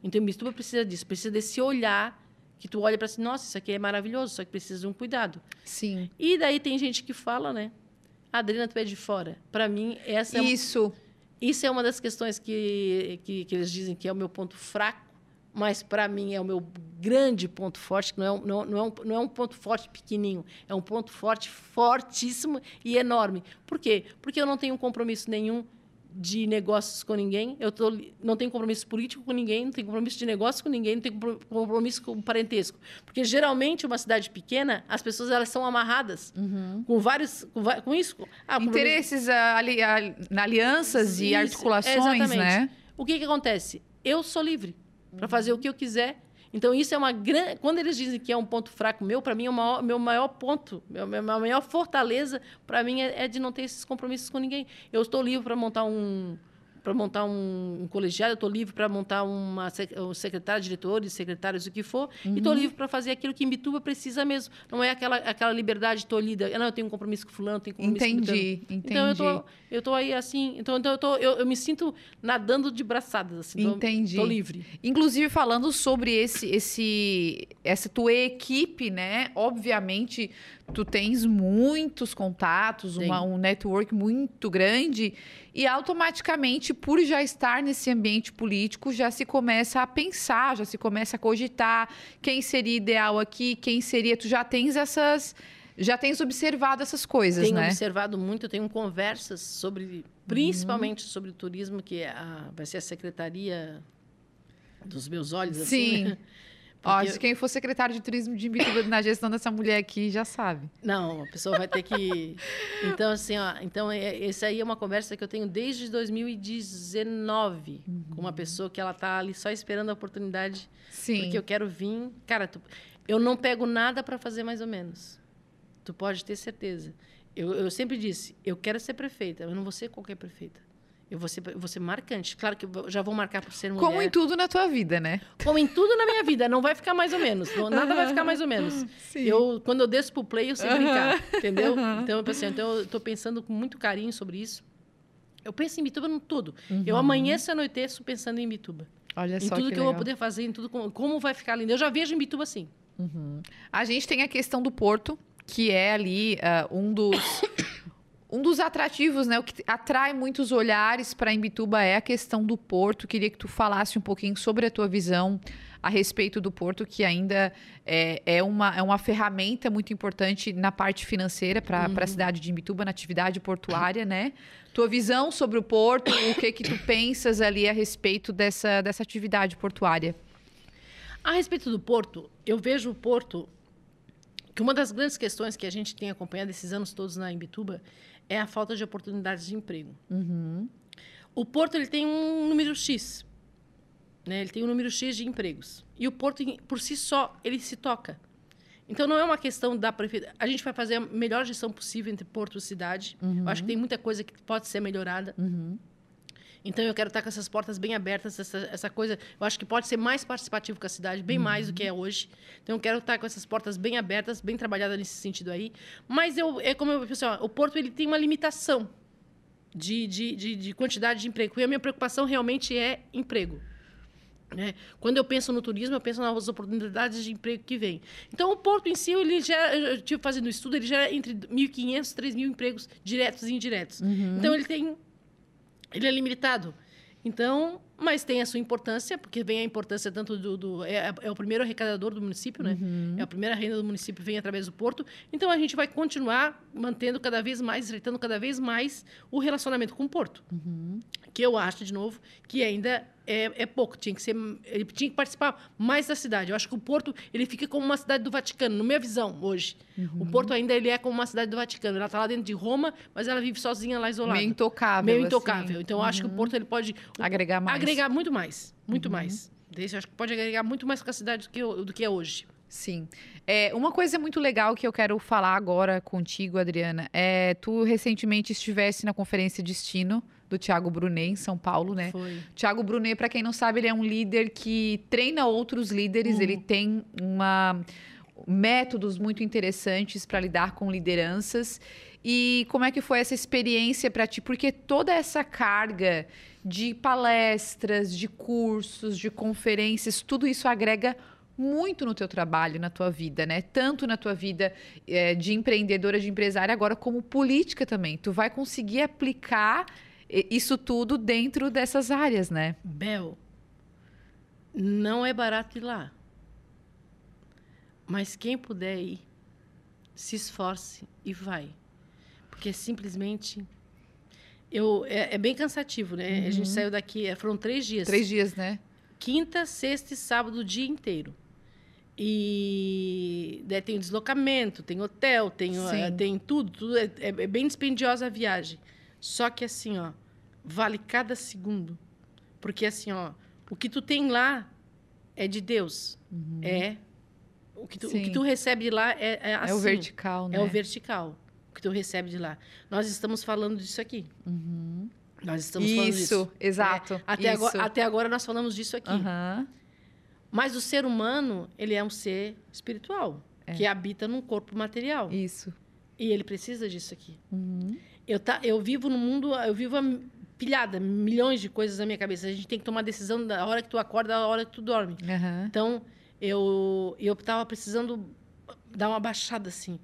[SPEAKER 2] Então, Imbituba precisa disso, precisa desse olhar que tu olha para assim, nossa, isso aqui é maravilhoso, só que precisa de um cuidado.
[SPEAKER 1] Sim.
[SPEAKER 2] E daí tem gente que fala, né? Adriana, tu é de fora. Para mim, essa é,
[SPEAKER 1] Isso.
[SPEAKER 2] isso é uma das questões que, que, que eles dizem que é o meu ponto fraco, mas para mim é o meu grande ponto forte, que não é, um, não, não, é um, não é um ponto forte pequenininho, é um ponto forte fortíssimo e enorme. Por quê? Porque eu não tenho compromisso nenhum de negócios com ninguém, eu tô, não tenho compromisso político com ninguém, não tenho compromisso de negócio com ninguém, não tenho compro- compromisso com parentesco. Porque, geralmente, uma cidade pequena, as pessoas elas são amarradas com vários... Com, com isso. Ah,
[SPEAKER 1] Interesses, ali, ali- alianças e
[SPEAKER 2] Isso,
[SPEAKER 1] articulações,
[SPEAKER 2] exatamente.
[SPEAKER 1] né?
[SPEAKER 2] O que, que acontece? Eu sou livre para fazer o que eu quiser. Então, isso é uma grande. Quando eles dizem que é um ponto fraco meu, para mim, é o maior, meu maior ponto, meu, minha maior fortaleza, para mim, é, é de não ter esses compromissos com ninguém. Eu estou livre para montar um. Para montar um, um, colegiado, eu estou livre para montar uma um secretário, diretores, secretários, o que for, uhum. e estou livre para fazer aquilo que em Bituba precisa mesmo. Não é aquela, aquela liberdade tolhida. Não, eu tenho um compromisso com fulano, tenho um compromisso
[SPEAKER 1] entendi,
[SPEAKER 2] com
[SPEAKER 1] Entendi,
[SPEAKER 2] Então, eu tô, eu tô aí assim... Então, então eu, tô, eu, eu me sinto nadando de braçadas. Assim,
[SPEAKER 1] entendi.
[SPEAKER 2] Estou livre.
[SPEAKER 1] Inclusive, falando sobre esse, esse, essa tua equipe, né? Obviamente, tu tens muitos contatos, uma, um network muito grande e automaticamente, por já estar nesse ambiente político, já se começa a pensar, já se começa a cogitar quem seria ideal aqui, quem seria. Tu já tens essas. Já tens observado essas coisas,
[SPEAKER 2] tenho
[SPEAKER 1] né?
[SPEAKER 2] Tenho observado muito, tenho conversas sobre, principalmente uhum. sobre o turismo, que é a, vai ser a secretaria dos meus olhos,
[SPEAKER 1] Sim.
[SPEAKER 2] assim, né?
[SPEAKER 1] Ó, se quem for secretário de turismo de Imbituba na gestão dessa mulher aqui já sabe.
[SPEAKER 2] Não, a pessoa vai ter que. Então, assim, ó, então, é, esse aí é uma conversa que eu tenho desde 2019 uhum. com uma pessoa que ela tá ali só esperando a oportunidade.
[SPEAKER 1] Sim.
[SPEAKER 2] Porque eu quero vir. Cara, tu, eu não pego nada para fazer mais ou menos. Tu pode ter certeza. Eu, eu sempre disse, eu quero ser prefeita, eu não vou ser qualquer prefeita. Eu vou ser, eu vou ser marcante. Claro que eu já vou marcar por ser mulher.
[SPEAKER 1] Como em tudo na tua vida, né?
[SPEAKER 2] Como em tudo na minha vida. Não vai ficar mais ou menos. Nada vai ficar mais ou menos.
[SPEAKER 1] Sim.
[SPEAKER 2] Eu, quando eu desço pro play, eu sei brincar. Entendeu? Então, assim, então, eu estou pensando com muito carinho sobre isso. Eu penso em Bituba no todo. Uhum. Eu amanheço e anoiteço pensando em Bituba.
[SPEAKER 1] Olha
[SPEAKER 2] em
[SPEAKER 1] só
[SPEAKER 2] tudo
[SPEAKER 1] que,
[SPEAKER 2] que,
[SPEAKER 1] eu
[SPEAKER 2] vou poder fazer, em tudo como, como vai ficar lindo. Eu já vejo em Bituba assim.
[SPEAKER 1] Uhum. A gente tem a questão do porto, que é ali uh, um dos um dos atrativos, né, o que atrai muitos olhares para Imbituba é a questão do porto. Queria que tu falasse um pouquinho sobre a tua visão a respeito do porto, que ainda é, é, uma, é uma ferramenta muito importante na parte financeira para uhum. a cidade de Imbituba, na atividade portuária, né? Tua visão sobre o porto, o que que tu pensas ali a respeito dessa, dessa atividade portuária?
[SPEAKER 2] A respeito do porto, eu vejo o porto que uma das grandes questões que a gente tem acompanhado esses anos todos na Imbituba é a falta de oportunidades de emprego.
[SPEAKER 1] Uhum.
[SPEAKER 2] O Porto ele tem um número X. Né? Ele tem um número X de empregos. E o Porto, por si só, ele se toca. Então, não é uma questão da prefeitura. A gente vai fazer a melhor gestão possível entre Porto e cidade.
[SPEAKER 1] Uhum.
[SPEAKER 2] Eu acho que tem muita coisa que pode ser melhorada.
[SPEAKER 1] Uhum.
[SPEAKER 2] Então, eu quero estar com essas portas bem abertas, essa, essa coisa. Eu acho que pode ser mais participativo com a cidade, bem uhum. mais do que é hoje. Então, eu quero estar com essas portas bem abertas, bem trabalhadas nesse sentido aí. Mas eu, é como eu pessoal, o Porto ele tem uma limitação de, de, de, de quantidade de emprego. E a minha preocupação realmente é emprego. Né? Quando eu penso no turismo, eu penso nas oportunidades de emprego que vem. Então, o Porto em si, ele gera, eu estive fazendo estudo, ele gera entre 1.500 e 3.000 empregos diretos e indiretos.
[SPEAKER 1] Uhum.
[SPEAKER 2] Então, ele tem ele é limitado. Então, mas tem a sua importância, porque vem a importância tanto do. do é, é, o primeiro arrecadador do município, né?
[SPEAKER 1] Uhum.
[SPEAKER 2] É a primeira renda do município vem através do porto. Então a gente vai continuar mantendo cada vez mais, estreitando cada vez mais o relacionamento com o porto.
[SPEAKER 1] Uhum.
[SPEAKER 2] Que eu acho, de novo, que ainda é, é, pouco. Tinha que ser, ele tinha que participar mais da cidade. Eu acho que o Porto ele fica como uma cidade do Vaticano, na minha visão hoje.
[SPEAKER 1] Uhum.
[SPEAKER 2] O Porto ainda ele é como uma cidade do Vaticano. Ela está lá dentro de Roma, mas ela vive sozinha lá isolada.
[SPEAKER 1] Meio intocável.
[SPEAKER 2] Meio
[SPEAKER 1] assim.
[SPEAKER 2] intocável. Então
[SPEAKER 1] uhum.
[SPEAKER 2] eu acho que o Porto ele pode
[SPEAKER 1] agregar mais.
[SPEAKER 2] Agregar muito mais, muito
[SPEAKER 1] uhum.
[SPEAKER 2] mais. Desse, acho que pode agregar muito mais com a cidade do que, do que é hoje.
[SPEAKER 1] Sim. É, uma coisa muito legal que eu quero falar agora contigo, Adriana, é tu recentemente estivesse na conferência Destino do Thiago Brunet em São Paulo, né?
[SPEAKER 2] Foi.
[SPEAKER 1] Thiago Brunet, para quem não sabe, ele é um líder que treina outros líderes,
[SPEAKER 2] Uhum.
[SPEAKER 1] ele tem uma métodos muito interessantes para lidar com lideranças. E como é que foi essa experiência para ti? Porque toda essa carga de palestras, de cursos, de conferências, tudo isso agrega muito no teu trabalho, na tua vida, né? Tanto na tua vida é, de empreendedora, de empresária, agora como política também. Tu vai conseguir aplicar isso tudo dentro dessas áreas, né?
[SPEAKER 2] Bel, não é barato ir lá. Mas quem puder ir, se esforce e vai. Porque simplesmente. Eu, é, é bem cansativo, né?
[SPEAKER 1] Uhum.
[SPEAKER 2] A gente saiu daqui, foram três dias.
[SPEAKER 1] Três dias, né?
[SPEAKER 2] Quinta, sexta e sábado o dia inteiro. E daí tem o deslocamento, tem hotel, tem,
[SPEAKER 1] Sim.
[SPEAKER 2] tem tudo, tudo é, é, é bem dispendiosa a viagem. Só que assim, ó, vale cada segundo. Porque assim, ó, o que tu tem lá é de Deus.
[SPEAKER 1] Uhum.
[SPEAKER 2] É o que, tu, o que tu recebe lá é, é assim.
[SPEAKER 1] é o vertical, né?
[SPEAKER 2] É o vertical. Que tu recebe de lá. Nós estamos falando disso aqui.
[SPEAKER 1] Uhum.
[SPEAKER 2] Nós estamos falando disso.
[SPEAKER 1] Isso, exato.
[SPEAKER 2] É, até,
[SPEAKER 1] isso.
[SPEAKER 2] Agora, até agora nós falamos disso aqui.
[SPEAKER 1] Aham.
[SPEAKER 2] Mas o ser humano, ele é um ser espiritual, que habita num corpo material.
[SPEAKER 1] Isso.
[SPEAKER 2] E ele precisa disso aqui.
[SPEAKER 1] Uhum.
[SPEAKER 2] Eu, tá, eu vivo no mundo, eu vivo a- pilhada, milhões de coisas na minha cabeça. A gente tem que tomar decisão da hora que tu acorda, da hora que tu dorme.
[SPEAKER 1] Aham.
[SPEAKER 2] Então, eu eu tava precisando dar uma baixada assim.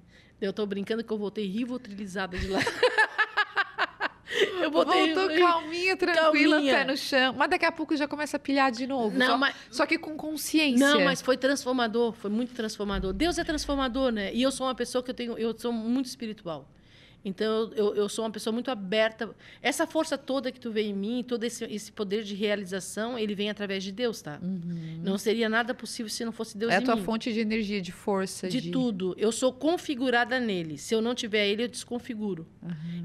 [SPEAKER 2] Eu tô brincando que eu voltei rivotrilizada de lá. eu voltei
[SPEAKER 1] Voltou calminha, tranquila,
[SPEAKER 2] Calminha.
[SPEAKER 1] pé no chão. Mas daqui a pouco já começa a pilhar de novo.
[SPEAKER 2] Não,
[SPEAKER 1] só,
[SPEAKER 2] mas-
[SPEAKER 1] só que com consciência.
[SPEAKER 2] Não, mas foi transformador, foi muito transformador. Deus é transformador, né? E eu sou uma pessoa que eu tenho, eu sou muito espiritual. Então eu, eu sou uma pessoa muito aberta. Essa força toda que tu vê em mim, todo esse, esse poder de realização, ele vem através de Deus, tá? Não seria nada possível se não fosse Deus
[SPEAKER 1] Uhum. é a
[SPEAKER 2] em
[SPEAKER 1] tua
[SPEAKER 2] mim.
[SPEAKER 1] fonte de energia, de força.
[SPEAKER 2] De tudo. Eu sou configurada nele. Se eu não tiver ele, eu desconfiguro.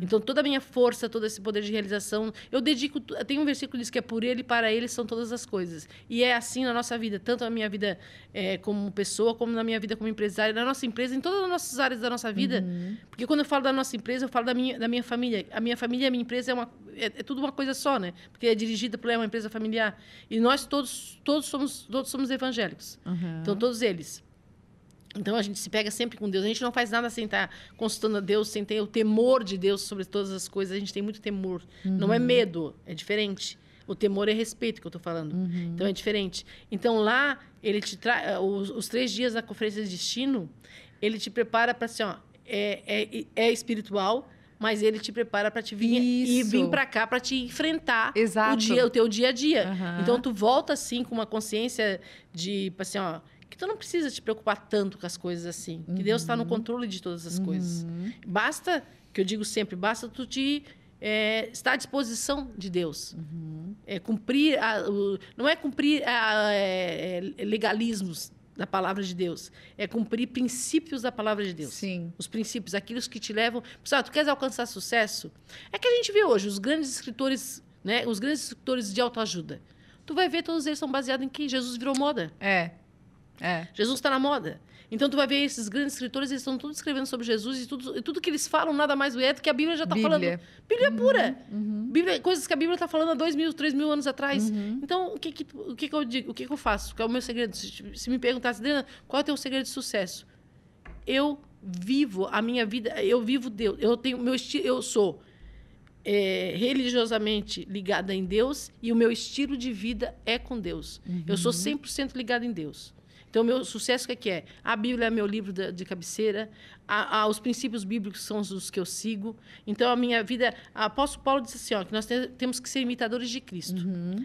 [SPEAKER 2] Então, toda a minha força, todo esse poder de realização, eu dedico. Tem um versículo que diz que é por ele, para ele são todas as coisas. E é assim na nossa vida, tanto na minha vida eh, como pessoa, como na minha vida como empresária, na nossa empresa, em todas as nossas áreas da nossa vida. Porque quando eu falo da nossa empresa, eu falo da minha, da minha família. A minha família e a minha empresa é, uma, é, é tudo uma coisa só, né? Porque é dirigida por é uma empresa familiar. E nós todos, todos, somos, todos somos evangélicos.
[SPEAKER 1] Uhum.
[SPEAKER 2] Então, todos eles. Então a gente se pega sempre com Deus. A gente não faz nada sem estar consultando a Deus, sem ter o temor de Deus sobre todas as coisas. A gente tem muito temor. Não é medo, é diferente. O temor é respeito que eu estou falando. Então é diferente. Então lá ele te traz os, os três dias da conferência de destino, ele te prepara para assim, ó, é, é, é espiritual, mas ele te prepara para te vir e
[SPEAKER 1] Isso.
[SPEAKER 2] vir para cá para te enfrentar
[SPEAKER 1] Exato.
[SPEAKER 2] o dia, o teu dia a dia.
[SPEAKER 1] Aham.
[SPEAKER 2] Então tu volta assim com uma consciência de assim, ó, que tu não precisa te preocupar tanto com as coisas assim, que Deus está no
[SPEAKER 1] Uhum.
[SPEAKER 2] controle de todas as coisas. Basta, que eu digo sempre, basta tu te é, estar à disposição de Deus.
[SPEAKER 1] Uhum.
[SPEAKER 2] É cumprir, a- o- não é cumprir a- é, é, legalismos da palavra de Deus, é cumprir princípios da palavra de Deus.
[SPEAKER 1] Sim.
[SPEAKER 2] Os princípios, aqueles que te levam. Pessoal, tu queres alcançar sucesso? É que a gente vê hoje os grandes escritores, né? Os grandes escritores de autoajuda. Tu vai ver, todos eles são baseados em quem? Jesus virou moda.
[SPEAKER 1] É. É.
[SPEAKER 2] Jesus está na moda. Então tu vai ver esses grandes escritores, eles estão todos escrevendo sobre Jesus e tudo, e tudo que eles falam nada mais é do que a Bíblia já está falando.
[SPEAKER 1] Bíblia.
[SPEAKER 2] Bíblia pura. Bíblia, coisas que a Bíblia está falando há dois mil, três mil anos atrás.
[SPEAKER 1] Uhum.
[SPEAKER 2] Então, o que, que, o que, que eu digo? O que, que eu faço? Qual é o meu segredo? Se, se me perguntasse, Adriana, qual é o teu segredo de sucesso? Eu vivo a minha vida, eu vivo Deus. Eu tenho meu estilo, eu sou é, religiosamente ligada em Deus e o meu estilo de vida é com Deus. Eu sou 100% ligada em Deus. Então, o meu sucesso o que é que é? A Bíblia é meu livro da- de cabeceira, a- a- os princípios bíblicos são os, que eu sigo. Então, a minha vida... A apóstolo Paulo disse assim, ó, que nós te- temos que ser imitadores de Cristo.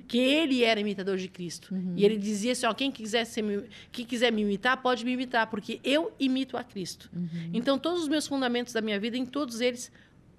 [SPEAKER 2] Que ele era imitador de Cristo. E ele dizia assim, ó, quem quiser, ser, me- quem quiser me imitar, pode me imitar, porque eu imito a Cristo. Então, todos os meus fundamentos da minha vida, em todos eles,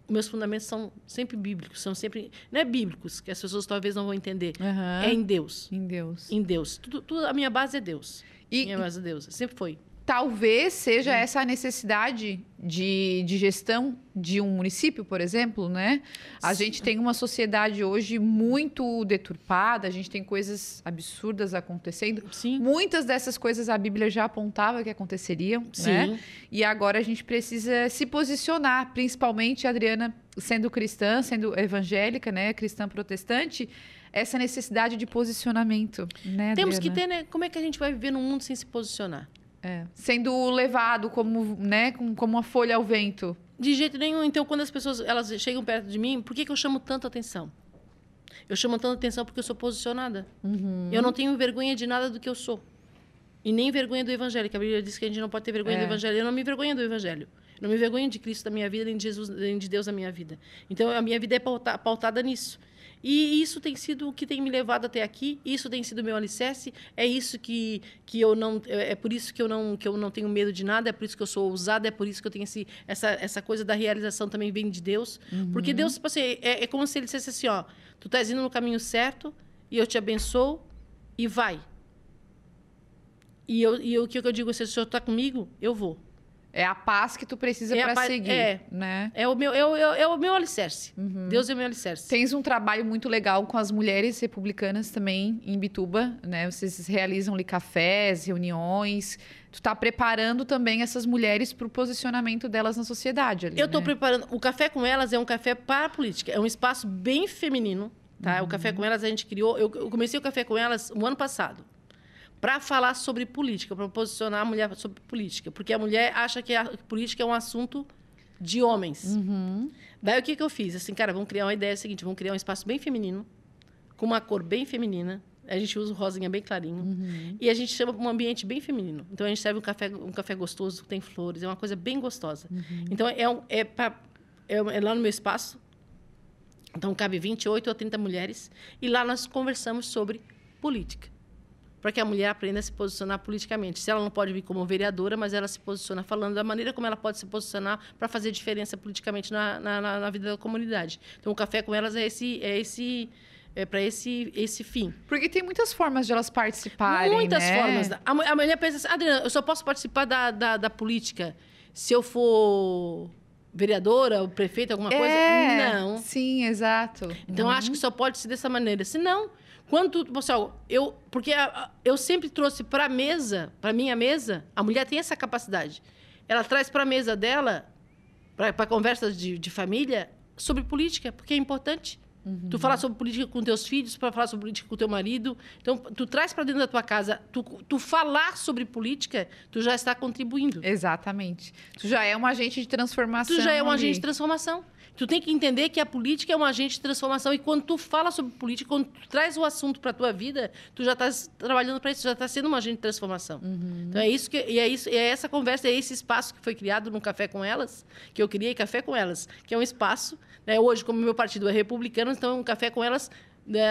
[SPEAKER 2] meus fundamentos são sempre bíblicos, são sempre... Não é bíblicos, que as pessoas talvez não vão entender.
[SPEAKER 1] Aham.
[SPEAKER 2] É em Deus.
[SPEAKER 1] Em Deus.
[SPEAKER 2] Em Deus. Tudo, tudo- a minha base é Deus.
[SPEAKER 1] E-
[SPEAKER 2] minha base é Deus. Sempre foi.
[SPEAKER 1] Talvez seja essa a necessidade de, de gestão de um município, por exemplo, né? A gente tem uma sociedade hoje muito deturpada, a gente tem coisas absurdas acontecendo.
[SPEAKER 2] Sim.
[SPEAKER 1] Muitas dessas coisas a Bíblia já apontava que aconteceriam, né?
[SPEAKER 2] Sim.
[SPEAKER 1] E agora a gente precisa se posicionar, principalmente a Adriana sendo cristã, sendo evangélica, né, cristã protestante, essa necessidade de posicionamento, né,
[SPEAKER 2] Temos que
[SPEAKER 1] Adriana?
[SPEAKER 2] ter, né? Como é que a gente vai viver num mundo sem se posicionar?
[SPEAKER 1] É. sendo levado como, né, com- como uma folha ao vento.
[SPEAKER 2] De jeito nenhum. Então, quando as pessoas elas chegam perto de mim, por que, que eu chamo tanta atenção? Eu chamo tanta atenção porque eu sou posicionada. Eu não tenho vergonha de nada do que eu sou. E nem vergonha do evangelho, que a Bíblia diz que a gente não pode ter vergonha
[SPEAKER 1] É.
[SPEAKER 2] do evangelho. Eu não me vergonho do evangelho. Eu não me vergonho de Cristo da minha vida, nem de Jesus, nem de Deus da minha vida. Então, a minha vida é pauta- pautada nisso. E isso tem sido o que tem me levado até aqui. Isso tem sido meu alicerce. É isso que, que eu não é é por isso que eu não que eu não tenho medo de nada. É por isso que eu sou ousada. É por isso que eu tenho esse, essa essa coisa da realização também vem de Deus. Porque Deus tipo assim, é, é como se ele dissesse assim, ó, tu estás indo no caminho certo e eu te abençoo e vai. E eu e o que eu digo, se o senhor está comigo, eu vou.
[SPEAKER 1] É a paz que tu precisa
[SPEAKER 2] É
[SPEAKER 1] para seguir,
[SPEAKER 2] é.
[SPEAKER 1] né?
[SPEAKER 2] É o meu é o, é o- é meu alicerce.
[SPEAKER 1] Uhum.
[SPEAKER 2] Deus é o meu alicerce.
[SPEAKER 1] Tens um trabalho muito legal com as mulheres republicanas também em Bituba, né? Vocês realizam ali cafés, reuniões, tu tá preparando também essas mulheres para o posicionamento delas na sociedade. Ali,
[SPEAKER 2] Eu estou
[SPEAKER 1] né?
[SPEAKER 2] preparando. O Café com Elas é um café para a política. É um espaço bem feminino. Tá? O Café com Elas a gente criou. Eu, eu comecei o Café com Elas o ano passado. Para falar sobre política, para posicionar a mulher sobre política. Porque a mulher acha que a política é um assunto de homens. Daí o que, que eu fiz? Assim, cara, vamos criar uma ideia seguinte: vamos criar um espaço bem feminino, com uma cor bem feminina. A gente usa o rosinha bem clarinho. E a gente chama um ambiente bem feminino. Então a gente serve um café, um café gostoso, tem flores, é uma coisa bem gostosa. Então é, um, é, pra, é, é lá no meu espaço. Então cabe 28 ou 30 mulheres. E lá nós conversamos sobre política. Para que a mulher aprenda a se posicionar politicamente. Se ela não pode vir como vereadora, mas ela se posiciona falando da maneira como ela pode se posicionar para fazer diferença politicamente na, na, na- vida da comunidade. Então o café com elas é esse. É esse é para esse, esse fim.
[SPEAKER 1] Porque tem muitas formas de elas participarem,
[SPEAKER 2] Muitas
[SPEAKER 1] né?
[SPEAKER 2] formas. A, a mulher pensa assim, Adriana, eu só posso participar da, da, da política se eu for vereadora ou prefeita, alguma
[SPEAKER 1] É,
[SPEAKER 2] coisa? Não.
[SPEAKER 1] Sim, exato.
[SPEAKER 2] Então, eu acho que só pode ser dessa maneira. Se não, quando pessoal, eu, porque eu sempre trouxe para a mesa, para minha mesa, a mulher tem essa capacidade. Ela traz para a mesa dela, para conversas de, de família, sobre política, porque é importante. Tu falar sobre política com teus filhos, para falar sobre política com teu marido. Então, tu traz para dentro da tua casa, tu, tu falar sobre política, tu já está contribuindo.
[SPEAKER 1] Exatamente. Tu já é um agente de transformação.
[SPEAKER 2] Tu já é um
[SPEAKER 1] ali.
[SPEAKER 2] agente de transformação. Tu tem que entender que a política é um agente de transformação. E quando tu fala sobre política, quando tu traz o assunto para a tua vida, tu já está trabalhando para isso, já está sendo um agente de transformação. Então é isso que e é isso, é essa conversa, é esse espaço que foi criado no Café com Elas, que eu criei Café com Elas, que é um espaço, né, hoje, como meu partido é republicano, então é um Café com Elas. né,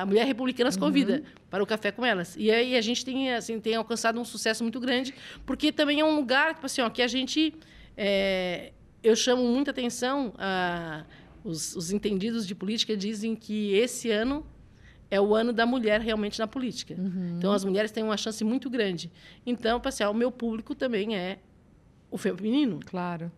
[SPEAKER 2] A mulher republicana se convida para o café com elas. E aí a gente tem, assim, tem alcançado um sucesso muito grande, porque também é um lugar tipo assim, ó, que a gente. é, eu chamo muita atenção. A, os, os entendidos de política dizem que esse ano é o ano da mulher realmente na política. Então, as mulheres têm uma chance muito grande. Então, pessoal, o meu público também é o feminino.
[SPEAKER 1] Claro.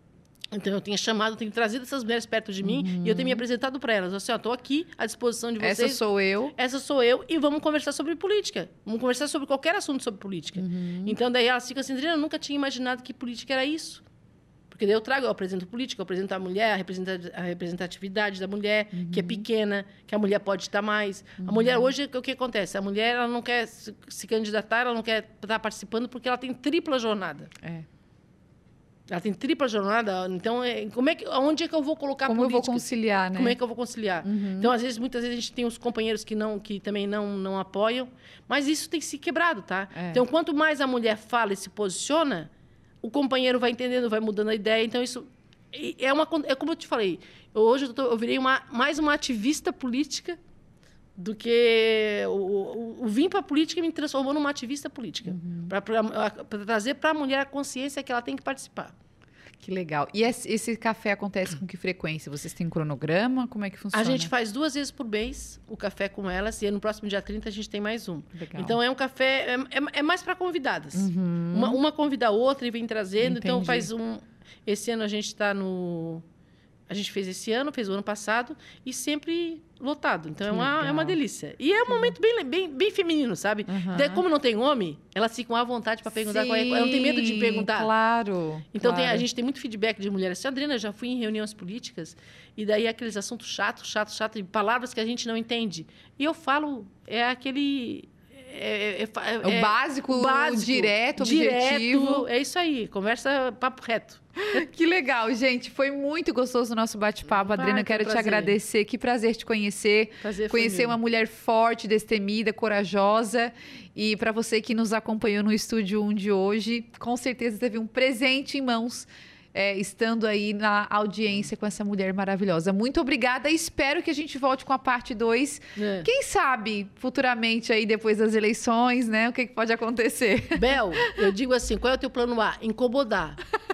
[SPEAKER 2] Então, eu tenho chamado, tenho trazido essas mulheres perto de mim e eu tenho me apresentado para elas. Assim, ó, estou aqui à disposição de vocês.
[SPEAKER 1] Essa sou eu.
[SPEAKER 2] Essa sou eu e vamos conversar sobre política. Vamos conversar sobre qualquer assunto sobre política. Então, daí elas ficam assim, eu nunca tinha imaginado que política era isso. Porque daí eu trago, eu apresento política, eu apresento a mulher, a representa- a representatividade da mulher, que é pequena, que a mulher pode estar mais. A mulher, hoje, o que acontece? A mulher ela não quer se, candidatar, ela não quer estar participando porque ela tem tripla jornada.
[SPEAKER 1] É.
[SPEAKER 2] Ela tem tripla jornada, então, é, como é que, onde é que eu vou colocar a
[SPEAKER 1] Como eu vou
[SPEAKER 2] política?
[SPEAKER 1] conciliar, né?
[SPEAKER 2] Como é que eu vou conciliar? Então, às vezes, muitas vezes a gente tem os companheiros que não, que também não, não apoiam, mas isso tem que se quebrado, tá?
[SPEAKER 1] É.
[SPEAKER 2] Então, quanto mais a mulher fala e se posiciona, o companheiro vai entendendo, vai mudando a ideia. Então, isso é uma é como eu te falei. hoje eu, tô- eu virei uma, mais uma ativista política do que o, o, o vim para a política me transformou numa ativista política para trazer para a mulher a consciência que ela tem que participar.
[SPEAKER 1] Que legal. E esse, café acontece com que frequência? Vocês têm cronograma? Como é que funciona?
[SPEAKER 2] A gente faz duas vezes por mês o café com elas e no próximo dia 30 a gente tem mais um.
[SPEAKER 1] Legal.
[SPEAKER 2] Então é um café, é, é- é mais para convidadas. Uma, uma convida a outra e vem trazendo. Então
[SPEAKER 1] Entendi.
[SPEAKER 2] faz um. Esse ano a gente está no. A gente fez esse ano, fez o ano passado e sempre lotado. Então é uma, é uma delícia. E é um momento bem, bem, bem feminino, sabe? Daí, como não tem homem, elas ficam à vontade para perguntar qual é. Elas não tem medo de
[SPEAKER 1] Sim,
[SPEAKER 2] perguntar.
[SPEAKER 1] Claro.
[SPEAKER 2] Então tem- a
[SPEAKER 1] claro.
[SPEAKER 2] gente tem muito feedback de mulheres assim, Adriana, eu já fui em reuniões políticas e daí aqueles assuntos chatos, chatos, chatos, e palavras que a gente não entende. E eu falo, é aquele... É, é- é-
[SPEAKER 1] É o básico, o direto,
[SPEAKER 2] direto,
[SPEAKER 1] objetivo.
[SPEAKER 2] É isso aí, conversa papo reto.
[SPEAKER 1] Que legal, gente. Foi muito gostoso o nosso bate-papo.
[SPEAKER 2] Ah,
[SPEAKER 1] Adriana,
[SPEAKER 2] que
[SPEAKER 1] quero te
[SPEAKER 2] prazer.
[SPEAKER 1] agradecer. Que prazer te conhecer.
[SPEAKER 2] Prazer
[SPEAKER 1] Conhecer uma mulher forte, destemida, corajosa. E para você que nos acompanhou no estúdio 1 de hoje, com certeza teve um presente em mãos. É, estando aí na audiência com essa mulher maravilhosa. Muito obrigada. Espero que a gente volte com a parte 2.
[SPEAKER 2] É.
[SPEAKER 1] Quem sabe futuramente aí depois das eleições, né? O que, que pode acontecer?
[SPEAKER 2] Bel, eu digo assim, qual é o teu plano A? Incomodar.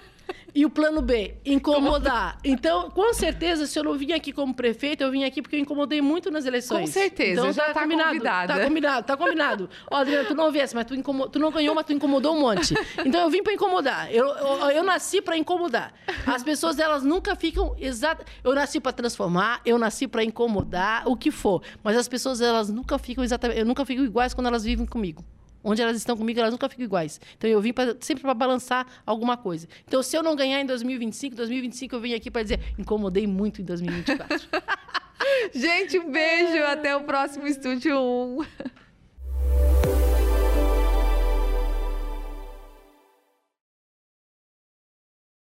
[SPEAKER 2] E o plano B? Incomodar. Então, com certeza, se eu não vim aqui como prefeito, eu vim aqui porque eu incomodei muito nas eleições.
[SPEAKER 1] Com certeza,
[SPEAKER 2] então,
[SPEAKER 1] já tá
[SPEAKER 2] combinado,
[SPEAKER 1] convidada.
[SPEAKER 2] Tá combinado, tá combinado. Ó, Adriana, tu não viesse, mas tu, incomo- tu não ganhou, mas tu incomodou um monte. Então, eu vim para incomodar. Eu, eu, eu nasci para incomodar. As pessoas, elas nunca ficam exatas... Eu nasci para transformar, eu nasci para incomodar, o que for. Mas as pessoas, elas nunca ficam exatamente... Eu nunca fico iguais quando elas vivem comigo. Onde elas estão comigo, elas nunca ficam iguais. Então eu vim pra, sempre para balançar alguma coisa. Então se eu não ganhar em 2025, 2025 eu venho aqui para dizer, incomodei muito em 2024.
[SPEAKER 1] Gente, um beijo, até o próximo Estúdio 1.